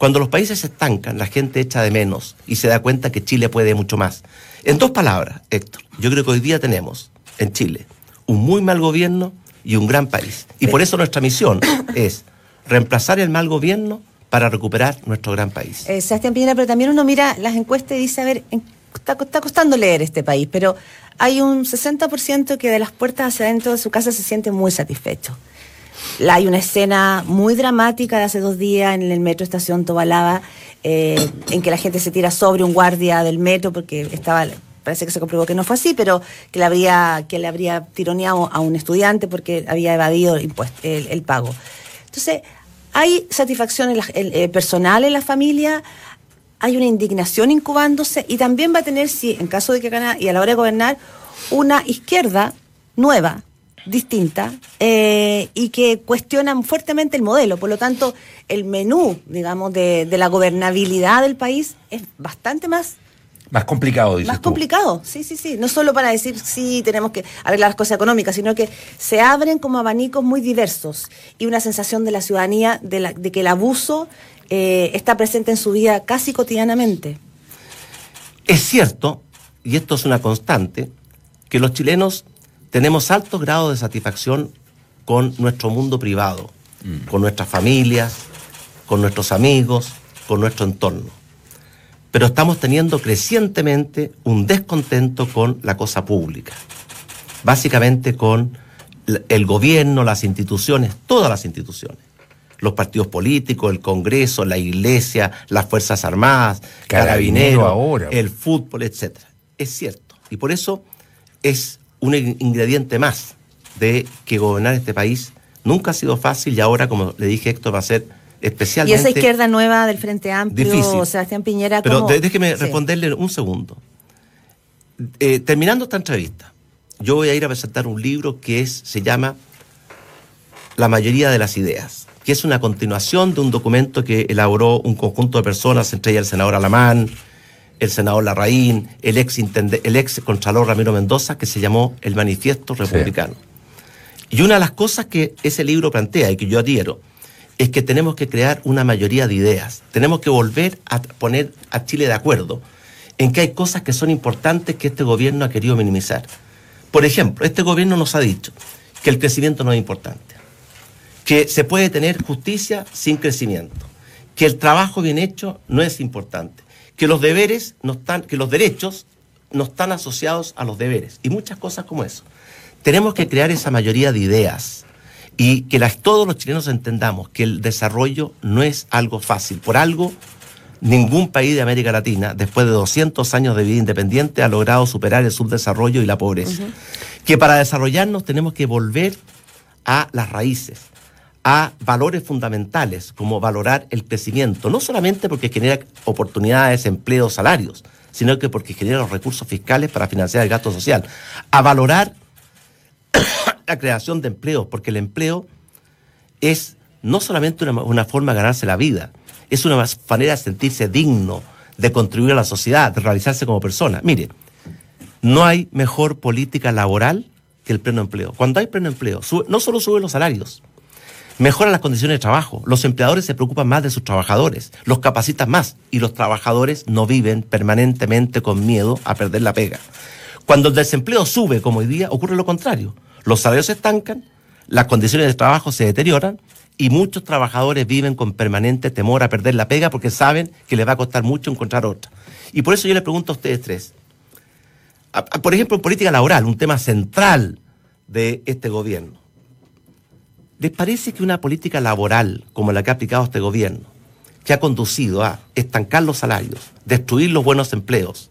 Cuando los países se estancan, la gente echa de menos y se da cuenta que Chile puede mucho más. En dos palabras, Héctor, yo creo que hoy día tenemos en Chile un muy mal gobierno y un gran país. Y por eso nuestra misión es reemplazar el mal gobierno para recuperar nuestro gran país. Eh, Sebastián Piñera, pero también uno mira las encuestas y dice, a ver, está, está costando leer este país, pero hay un 60% que de las puertas hacia adentro de su casa se siente muy satisfecho hay una escena muy dramática de hace dos días en el metro estación Tobalaba, eh, en que la gente se tira sobre un guardia del metro porque estaba parece que se comprobó que no fue así, pero que le habría, que le habría tironeado a un estudiante porque había evadido el, el, pago. Entonces, hay satisfacción eh, personal en la familia, hay una indignación incubándose y también va a tener, si en caso de que gane y a la hora de gobernar, una izquierda nueva, distinta eh, y que cuestionan fuertemente el modelo. Por lo tanto, el menú, digamos, de, la gobernabilidad del país es bastante más más complicado, dices Más complicado, sí, sí, sí. No solo para decir sí tenemos que arreglar las cosas económicas, sino que se abren como abanicos muy diversos y una sensación de la ciudadanía de, que el abuso eh, está presente en su vida casi cotidianamente. Es cierto, y esto es una constante, que los chilenos tenemos alto grado de satisfacción con nuestro mundo privado, mm. con nuestras familias, con nuestros amigos, con nuestro entorno. Pero estamos teniendo crecientemente un descontento con la cosa pública, básicamente con el gobierno, las instituciones, todas las instituciones los partidos políticos, el Congreso, la Iglesia, las Fuerzas Armadas, Carabineros, el fútbol, etc. Es cierto. Y por eso es un ingrediente más de que gobernar este país. Nunca ha sido fácil y ahora, como le dije Héctor, va a ser especialmente... Y esa izquierda nueva del Frente Amplio, Sebastián Piñera... Pero déjeme responderle un segundo. Eh, terminando esta entrevista, yo voy a ir a presentar un libro que es, se llama La mayoría de las ideas, que es una continuación de un documento que elaboró un conjunto de personas, entre ellas el senador Alamán, el senador Larraín, el ex, el ex contralor Ramiro Mendoza, que se llamó El Manifiesto Republicano. Y una de las cosas que ese libro plantea y que yo adhiero es que tenemos que crear una mayoría de ideas. Tenemos que volver a poner a Chile de acuerdo en que hay cosas que son importantes que este gobierno ha querido minimizar. Por ejemplo, este gobierno nos ha dicho que el crecimiento no es importante, que se puede tener justicia sin crecimiento, que el trabajo bien hecho no es importante, que los deberes no están, que los derechos no están asociados a los deberes y muchas cosas como eso. Tenemos que crear esa mayoría de ideas y que las, todos los chilenos entendamos que el desarrollo no es algo fácil. Por algo, ningún país de América Latina, después de 200 años de vida independiente, ha logrado superar el subdesarrollo y la pobreza. Que para desarrollarnos tenemos que volver a las raíces, a valores fundamentales, como valorar el crecimiento, no solamente porque genera oportunidades, empleos, salarios, sino que porque genera los recursos fiscales para financiar el gasto social, a valorar la creación de empleos, porque el empleo es no solamente una, forma de ganarse la vida, es una manera de sentirse digno, de contribuir a la sociedad, de realizarse como persona. Mire, no hay mejor política laboral que el pleno empleo. Cuando hay pleno empleo, no solo suben los salarios, mejoran las condiciones de trabajo, los empleadores se preocupan más de sus trabajadores, los capacitan más y los trabajadores no viven permanentemente con miedo a perder la pega. Cuando el desempleo sube, como hoy día, ocurre lo contrario. Los salarios se estancan, las condiciones de trabajo se deterioran y muchos trabajadores viven con permanente temor a perder la pega porque saben que les va a costar mucho encontrar otra. Y por eso yo les pregunto a ustedes tres, por ejemplo, en política laboral, un tema central de este gobierno. ¿Les parece que una política laboral como la que ha aplicado este gobierno, que ha conducido a estancar los salarios, destruir los buenos empleos,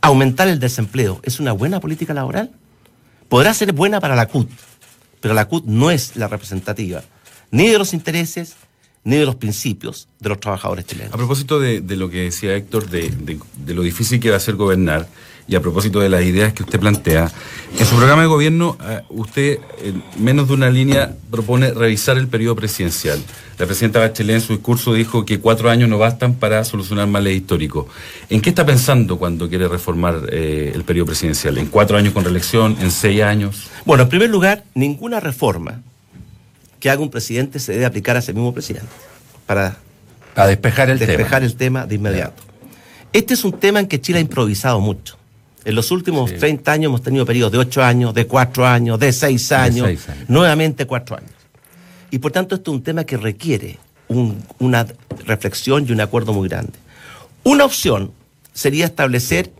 aumentar el desempleo, es una buena política laboral? Podrá ser buena para la CUT, pero la CUT no es la representativa ni de los intereses ni de los principios de los trabajadores chilenos. A propósito de, lo que decía Héctor, de, de, lo difícil que va a ser gobernar, y a propósito de las ideas que usted plantea, en su programa de gobierno, uh, usted en menos de una línea propone revisar el periodo presidencial. La presidenta Bachelet en su discurso dijo que cuatro años no bastan para solucionar males históricos. ¿En qué está pensando cuando quiere reformar eh, el periodo presidencial? ¿En cuatro años con reelección? ¿En seis años? Bueno, en primer lugar, ninguna reforma que haga un presidente se debe aplicar a ese mismo presidente para, para despejar, el, despejar tema. el tema de inmediato. Este es un tema en que Chile ha improvisado mucho. En los últimos sí. 30 años hemos tenido periodos de 8 años, de 4 años, de 6 años, de seis años. nuevamente 4 años. Y por tanto, esto es un tema que requiere un, una reflexión y un acuerdo muy grande. Una opción sería establecer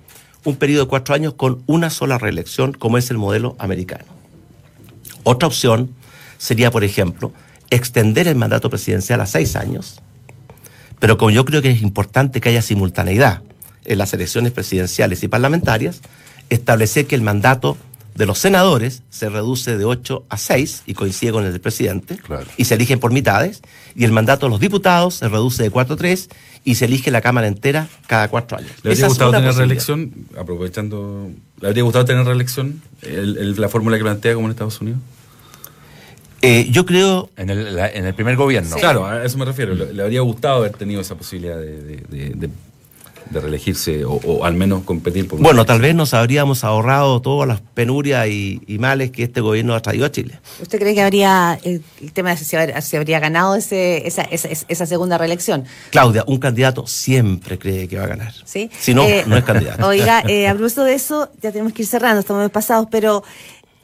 un periodo de 4 años con una sola reelección, como es el modelo americano. Otra opción sería, por ejemplo, extender el mandato presidencial a 6 años, pero como yo creo que es importante que haya simultaneidad en las elecciones presidenciales y parlamentarias, establecer que el mandato de los senadores se reduce de 8 a 6 y coincide con el del presidente claro. y se eligen por mitades, y el mandato de los diputados se reduce de 4 a 3 y se elige la Cámara entera cada cuatro años. ¿Le habría gustado tener reelección? Aprovechando, ¿le habría gustado tener reelección? El, el, ¿La fórmula que plantea como en Estados Unidos? Eh, yo creo... En el, la, en el primer gobierno. Sí. Claro, a eso me refiero. Le, le, habría gustado haber tenido esa posibilidad de, de, de, de reelegirse o, o, al menos competir por... Bueno, tal vez nos habríamos ahorrado todas las penurias y, y, males que este gobierno ha traído a Chile. ¿Usted cree que habría, el, el tema de si se habría ganado ese, esa, esa, esa, segunda reelección? Claudia, un candidato siempre cree que va a ganar. ¿Sí? Si no, eh, no es candidato. Oiga, eh, a propósito de eso, ya tenemos que ir cerrando, estamos pasados, pero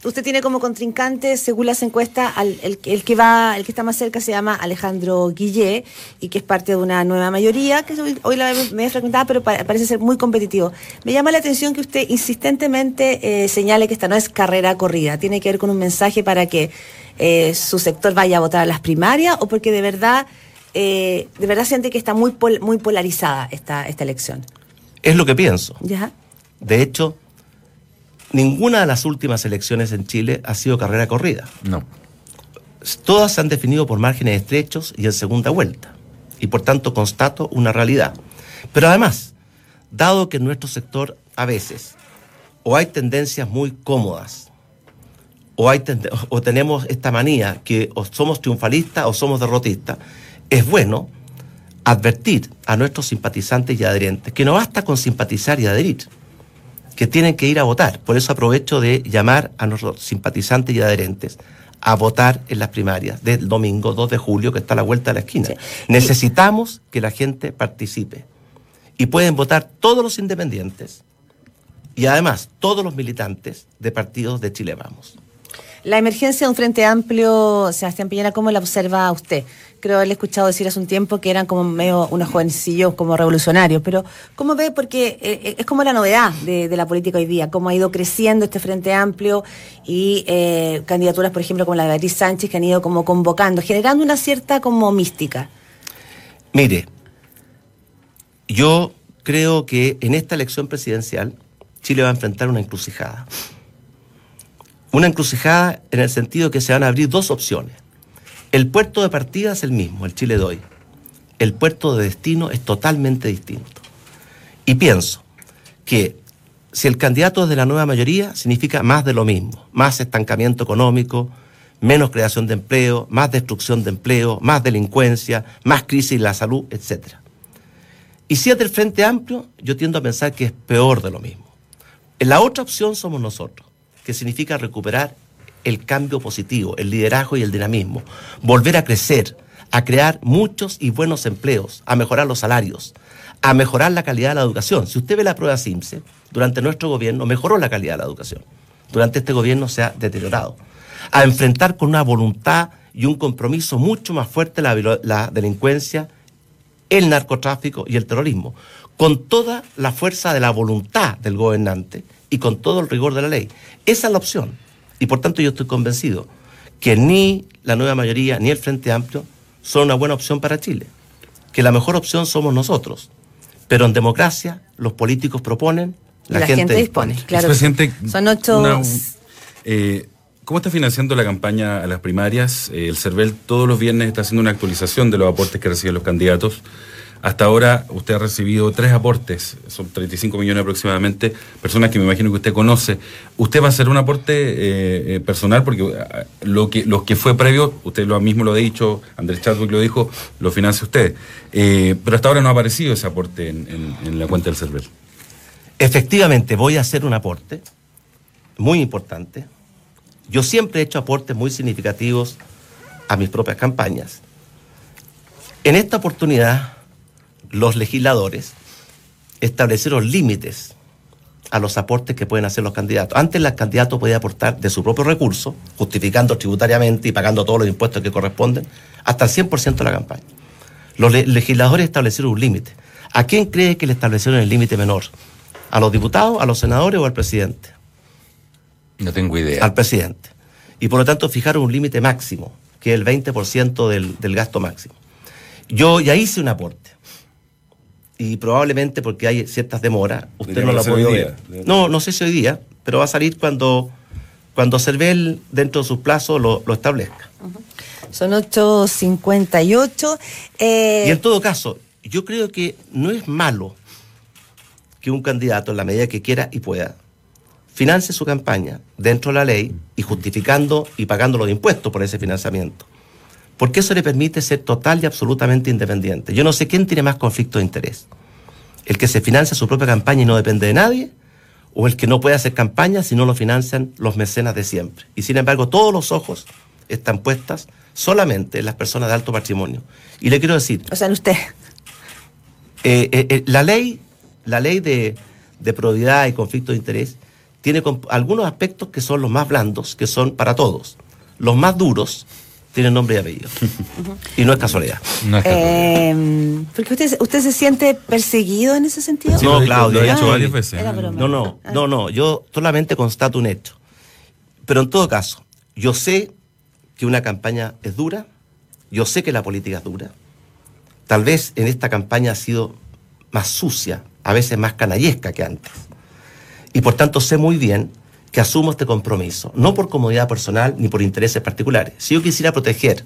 usted tiene como contrincante, según las encuestas, al, el, el, que va, el que está más cerca se llama Alejandro Guillé y que es parte de una nueva mayoría, que hoy, hoy la me he frecuentado, pero pa, parece ser muy competitivo. Me llama la atención que usted insistentemente eh, señale que esta no es carrera corrida, tiene que ver con un mensaje para que eh, su sector vaya a votar a las primarias o porque de verdad, eh, de verdad siente que está muy, pol, muy polarizada esta, esta elección. Es lo que pienso. ¿Ya? De hecho, ninguna de las últimas elecciones en Chile ha sido carrera corrida. No. Todas se han definido por márgenes estrechos y en segunda vuelta. Y por tanto constato una realidad. Pero además, dado que en nuestro sector a veces o hay tendencias muy cómodas, o, hay o tenemos esta manía que o somos triunfalistas o somos derrotistas, es bueno advertir a nuestros simpatizantes y adherentes que no basta con simpatizar y adherir que tienen que ir a votar. Por eso aprovecho de llamar a nuestros simpatizantes y adherentes a votar en las primarias del domingo 2 de julio, que está a la vuelta de la esquina. Sí. Necesitamos que la gente participe. Y pueden votar todos los independientes y además todos los militantes de partidos de Chile Vamos. La emergencia de un frente amplio, Sebastián Piñera, ¿cómo la observa usted? Creo haberle escuchado decir hace un tiempo que eran como medio unos jovencillos como revolucionarios, pero ¿cómo ve? Porque eh, eh, es como la novedad de, la política hoy día, cómo ha ido creciendo este frente amplio y eh, candidaturas, por ejemplo, como la de Beatriz Sánchez, que han ido como convocando, generando una cierta como mística. Mire, yo creo que en esta elección presidencial Chile va a enfrentar una encrucijada. Una encrucijada en el sentido que se van a abrir dos opciones. El puerto de partida es el mismo, el Chile de hoy. El puerto de destino es totalmente distinto. Y pienso que si el candidato es de la nueva mayoría, significa más de lo mismo, más estancamiento económico, menos creación de empleo, más destrucción de empleo, más delincuencia, más crisis en la salud, etc. Y si es del Frente Amplio, yo tiendo a pensar que es peor de lo mismo. La otra opción somos nosotros, que significa recuperar el cambio positivo, el liderazgo y el dinamismo, volver a crecer, a crear muchos y buenos empleos, a mejorar los salarios, a mejorar la calidad de la educación. Si usted ve la prueba SIMSE, durante nuestro gobierno mejoró la calidad de la educación. Durante este gobierno se ha deteriorado. A enfrentar con una voluntad y un compromiso mucho más fuerte la, la delincuencia, el narcotráfico y el terrorismo, con toda la fuerza de la voluntad del gobernante y con todo el rigor de la ley. Esa es la opción. Y por tanto yo estoy convencido que ni la nueva mayoría ni el Frente Amplio son una buena opción para Chile. Que la mejor opción somos nosotros. Pero en democracia los políticos proponen, la, gente, dispone. Claro. Presidente, son ocho... Eh, ¿Cómo está financiando la campaña a las primarias? Eh, el CERVEL todos los viernes está haciendo una actualización de los aportes que reciben los candidatos. Hasta ahora usted ha recibido tres aportes, son 35 millones aproximadamente, personas que me imagino que usted conoce. ¿Usted va a hacer un aporte eh, eh, personal? Porque eh, lo que, los que fue previo, usted lo mismo lo ha dicho, Andrés Chadwick lo dijo, lo financia usted. pero hasta ahora no ha aparecido ese aporte en, la cuenta del server. Efectivamente, voy a hacer un aporte muy importante. Yo siempre he hecho aportes muy significativos a mis propias campañas. En esta oportunidad los legisladores establecieron límites a los aportes que pueden hacer los candidatos. Antes el candidato podía aportar de su propio recurso, justificando tributariamente y pagando todos los impuestos que corresponden, hasta el 100% de la campaña. Los legisladores establecieron un límite. ¿A quién cree que le establecieron el límite menor? ¿A los diputados, a los senadores o al presidente? No tengo idea. Al presidente. Y por lo tanto fijaron un límite máximo, que es el 20% del, del gasto máximo. Yo ya hice un aporte y probablemente porque hay ciertas demoras, usted no lo ha podido ver. No, no sé si hoy día, pero va a salir cuando, cuando Cervel, dentro de sus plazos, lo, establezca. Son 8.58. Eh... Y en todo caso, yo creo que no es malo que un candidato, en la medida que quiera y pueda, financie su campaña dentro de la ley y justificando y pagando los impuestos por ese financiamiento porque eso le permite ser total y absolutamente independiente. Yo no sé quién tiene más conflicto de interés. El que se financia su propia campaña y no depende de nadie, o el que no puede hacer campaña si no lo financian los mecenas de siempre. Y sin embargo, todos los ojos están puestas solamente en las personas de alto patrimonio. Y le quiero decir... O sea, en usted. Eh, eh, eh, la ley, la ley de, de probidad y conflicto de interés tiene algunos aspectos que son los más blandos, que son para todos. Los más duros tiene nombre y apellido. Y no es casualidad. No es casualidad. Eh, porque usted, usted se siente perseguido en ese sentido. no, Claudio. Lo he dicho varias veces. No, no, ah. no, no. Yo solamente constato un hecho. Pero en todo caso, yo sé que una campaña es dura. Yo sé que la política es dura. Tal vez en esta campaña ha sido más sucia, a veces más canallesca que antes. Y por tanto sé muy bien que asumo este compromiso, no por comodidad personal ni por intereses particulares. Si yo quisiera proteger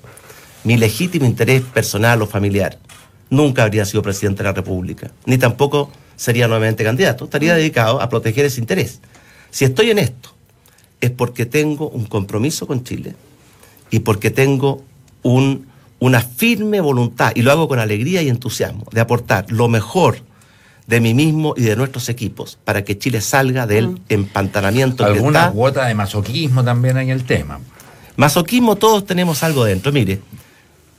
mi legítimo interés personal o familiar, nunca habría sido presidente de la República, ni tampoco sería nuevamente candidato. Estaría mm. dedicado a proteger ese interés. Si estoy en esto, es porque tengo un compromiso con Chile y porque tengo un, una firme voluntad, y lo hago con alegría y entusiasmo, de aportar lo mejor de mí mismo y de nuestros equipos para que Chile salga del mm. empantanamiento. Alguna cuota de masoquismo también en el tema. Masoquismo, todos tenemos algo dentro. Mire,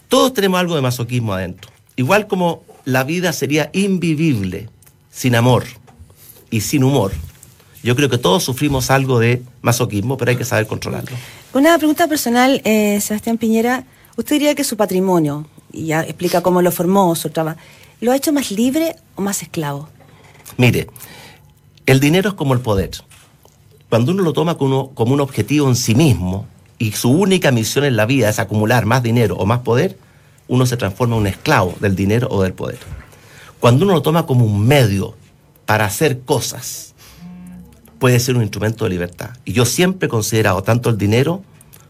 todos tenemos algo de masoquismo adentro. Igual como la vida sería invivible sin amor y sin humor. Yo creo que todos sufrimos algo de masoquismo, pero hay que saber controlarlo. Una pregunta personal, eh, Sebastián Piñera. ¿Usted diría que su patrimonio, y ya explica cómo lo formó, su trabajo, lo ha hecho más libre o más esclavo? Mire, el dinero es como el poder. Cuando uno lo toma como, un objetivo en sí mismo y su única misión en la vida es acumular más dinero o más poder, uno se transforma en un esclavo del dinero o del poder. Cuando uno lo toma como un medio para hacer cosas, puede ser un instrumento de libertad. Y yo siempre he considerado tanto el dinero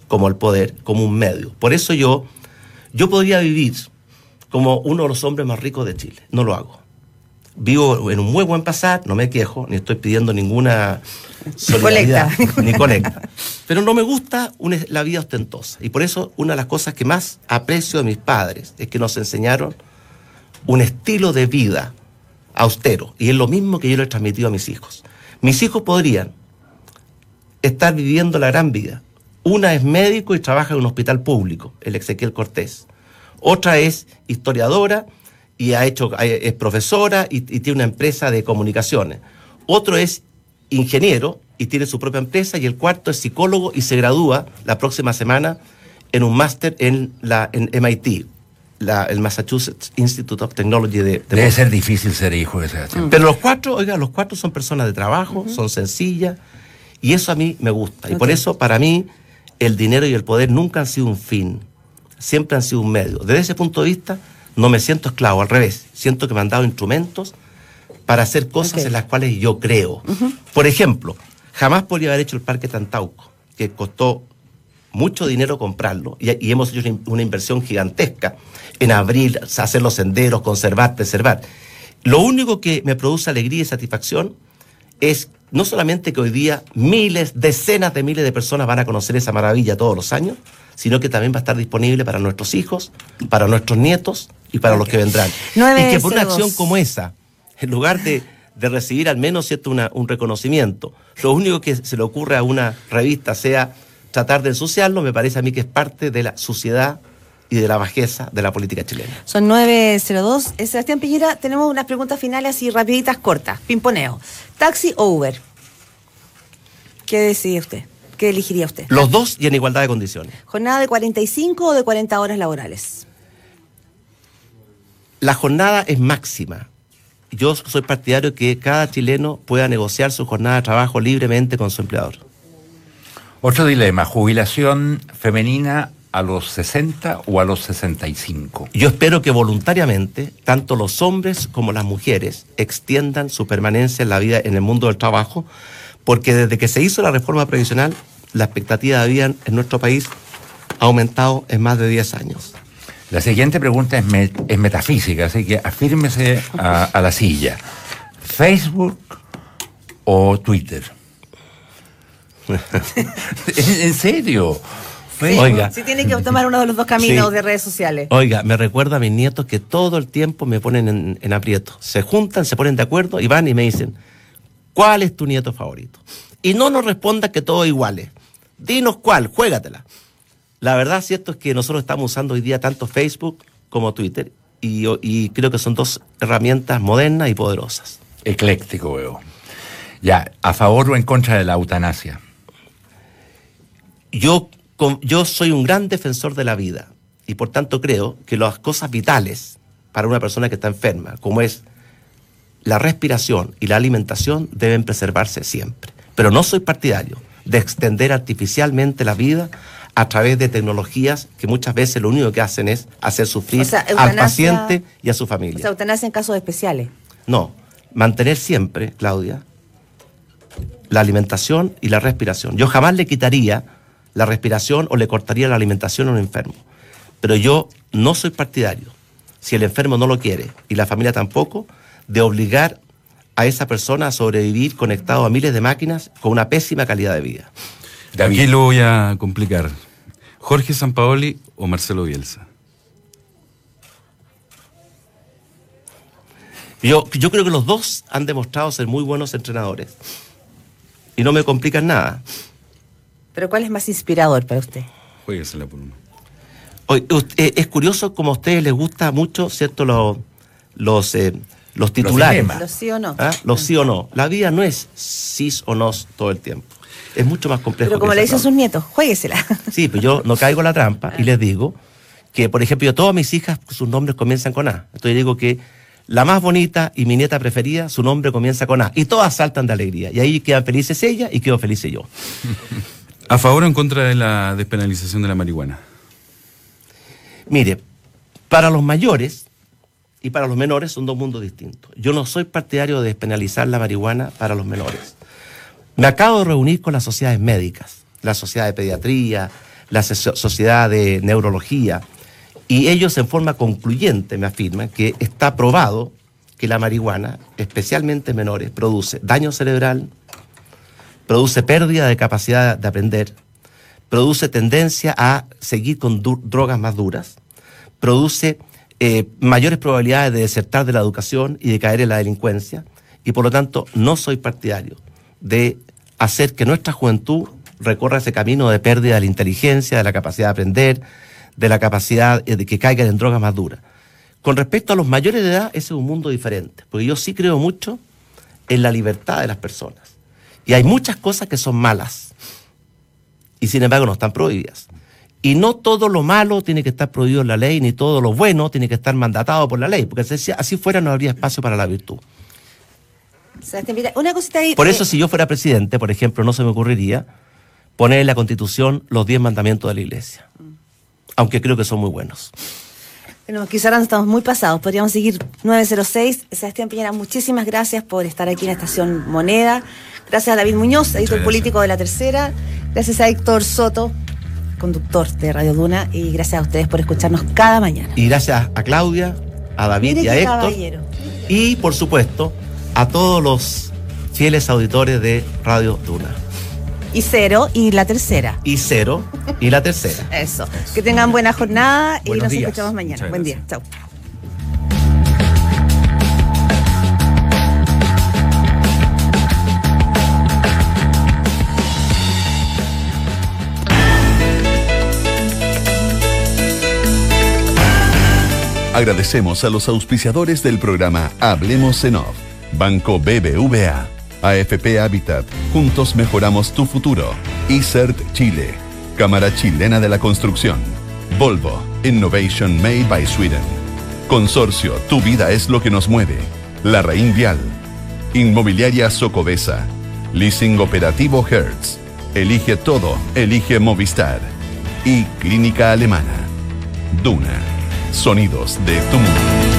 como el poder como un medio. Por eso yo, yo podría vivir como uno de los hombres más ricos de Chile. No lo hago. Vivo en un muy buen pasar, no me quejo, ni estoy pidiendo ninguna solidaridad, ni colecta. Pero no me gusta la vida ostentosa. Y por eso una de las cosas que más aprecio de mis padres es que nos enseñaron un estilo de vida austero. Y es lo mismo que yo le he transmitido a mis hijos. Mis hijos podrían estar viviendo la gran vida. Una es médico y trabaja en un hospital público, el Ezequiel Cortés. Otra es historiadora y ha hecho, es profesora y, y tiene una empresa de comunicaciones. Otro es ingeniero y tiene su propia empresa. Y el cuarto es psicólogo y se gradúa la próxima semana en un máster en, la, en MIT, el Massachusetts Institute of Technology de, Debe ser difícil ser hijo de ese. Mm. Pero los cuatro, oiga, los cuatro son personas de trabajo, son sencillas, y eso a mí me gusta. Y por eso, para mí, el dinero y el poder nunca han sido un fin, siempre han sido un medio. Desde ese punto de vista, no me siento esclavo, al revés, siento que me han dado instrumentos para hacer cosas en las cuales yo creo. Por ejemplo, jamás podría haber hecho el Parque Tantauco, que costó mucho dinero comprarlo y, hemos hecho una inversión gigantesca en abrir, hacer los senderos, conservar, preservar. Lo único que me produce alegría y satisfacción es no solamente que hoy día miles, decenas de miles de personas van a conocer esa maravilla todos los años, sino que también va a estar disponible para nuestros hijos, para nuestros nietos y para los que vendrán. y que por una acción como esa, en lugar de, recibir al menos ¿cierto? un reconocimiento, lo único que se le ocurre a una revista sea tratar de ensuciarlo, me parece a mí que es parte de la suciedad y de la bajeza de la política chilena. Son 902. Eh, Sebastián Piñera, tenemos unas preguntas finales y rapiditas cortas. Pimponeo. ¿Taxi o Uber? ¿Qué decide usted? ¿Qué elegiría usted? Los dos y en igualdad de condiciones. ¿Jornada de 45 o de 40 horas laborales? La jornada es máxima. Yo soy partidario que cada chileno pueda negociar su jornada de trabajo libremente con su empleador. Otro dilema, jubilación femenina a los 60 o a los 65. Yo espero que voluntariamente, tanto los hombres como las mujeres extiendan su permanencia en la vida en el mundo del trabajo, porque desde que se hizo la reforma previsional, la expectativa de vida en nuestro país ha aumentado en más de 10 años. La siguiente pregunta es, metafísica, así que afírmese a, a la silla. ¿Facebook o Twitter? ¿En serio? oiga. Si tiene que tomar uno de los dos caminos de redes sociales. Oiga, me recuerda a mis nietos que todo el tiempo me ponen en, aprieto. Se juntan, se ponen de acuerdo y van y me dicen, ¿cuál es tu nieto favorito? Y no nos responda que todos iguales. Dinos cuál, juégatela. La verdad cierto es que nosotros estamos usando hoy día tanto Facebook como Twitter y, y creo que son dos herramientas modernas y poderosas. Ecléctico, veo. Ya, ¿a favor o en contra de la eutanasia? Yo, yo soy un gran defensor de la vida y por tanto creo que las cosas vitales para una persona que está enferma, como es la respiración y la alimentación, deben preservarse siempre. Pero no soy partidario de extender artificialmente la vida a través de tecnologías que muchas veces lo único que hacen es hacer sufrir al paciente y a su familia. O sea, eutanasia en casos especiales. No, mantener siempre, Claudia, la alimentación y la respiración. Yo jamás le quitaría la respiración o le cortaría la alimentación a un enfermo. Pero yo no soy partidario, si el enfermo no lo quiere y la familia tampoco, de obligar a esa persona a sobrevivir conectado a miles de máquinas con una pésima calidad de vida. Aquí lo voy a complicar. ¿Jorge Sampaoli o Marcelo Bielsa? Yo, yo creo que los dos han demostrado ser muy buenos entrenadores y no me complican nada. ¿Pero cuál es más inspirador para usted? Jueguesela por uno. Eh, es curioso como a ustedes les gusta mucho, ¿cierto? Los, los, eh, los titulares. Los, sí o no. ¿Ah? Los sí o no. La vida no es sí o no todo el tiempo. Es mucho más complejo. Pero como le dicen sus nietos, jueguesela. Sí, pues yo no caigo en la trampa y les digo que, por ejemplo, yo todas mis hijas, sus nombres comienzan con A. Entonces digo que la más bonita y mi nieta preferida, su nombre comienza con A. Y todas saltan de alegría. Y ahí quedan felices ella y quedo feliz yo. ¿A favor o en contra de la despenalización de la marihuana? Mire, para los mayores y para los menores son dos mundos distintos. Yo no soy partidario de despenalizar la marihuana para los menores. Me acabo de reunir con las sociedades médicas, la sociedad de pediatría, la sociedad de neurología, y ellos en forma concluyente me afirman que está probado que la marihuana, especialmente en menores, produce daño cerebral, produce pérdida de capacidad de aprender, produce tendencia a seguir con drogas más duras, produce eh, mayores probabilidades de desertar de la educación y de caer en la delincuencia, y por lo tanto no soy partidario de hacer que nuestra juventud recorra ese camino de pérdida de la inteligencia, de la capacidad de aprender, de la capacidad eh, de que caigan en drogas más duras. Con respecto a los mayores de edad, ese es un mundo diferente, porque yo sí creo mucho en la libertad de las personas. Y hay muchas cosas que son malas y sin embargo no están prohibidas. Y no todo lo malo tiene que estar prohibido en la ley, ni todo lo bueno tiene que estar mandatado por la ley, porque si así fuera no habría espacio para la virtud. Una cosita ahí, por eso, eh, si yo fuera presidente, por ejemplo, no se me ocurriría poner en la Constitución los diez mandamientos de la Iglesia, aunque creo que son muy buenos. Bueno, quizás estamos muy pasados, podríamos seguir 906. Sebastián Piñera, muchísimas gracias por estar aquí en la Estación Moneda. Gracias a David Muñoz, editor político de La Tercera. Gracias a Héctor Soto, conductor de Radio Duna. Y gracias a ustedes por escucharnos cada mañana. Y gracias a Claudia, a David y a Héctor. Y, por supuesto, a todos los fieles auditores de Radio Duna. Y cero y la tercera. Y cero y la tercera. Eso. Que tengan buena jornada y nos escuchamos mañana. Buen día. Chao. Agradecemos a los auspiciadores del programa Hablemos en Off, Banco BBVA. AFP Habitat, juntos mejoramos tu futuro. ICERT Chile, Cámara Chilena de la Construcción. Volvo, Innovation Made by Sweden. Consorcio, tu vida es lo que nos mueve. La Raín Vial. Inmobiliaria Socobesa. Leasing Operativo Hertz. Elige todo, elige Movistar. Y Clínica Alemana. Duna. Sonidos de tu mundo.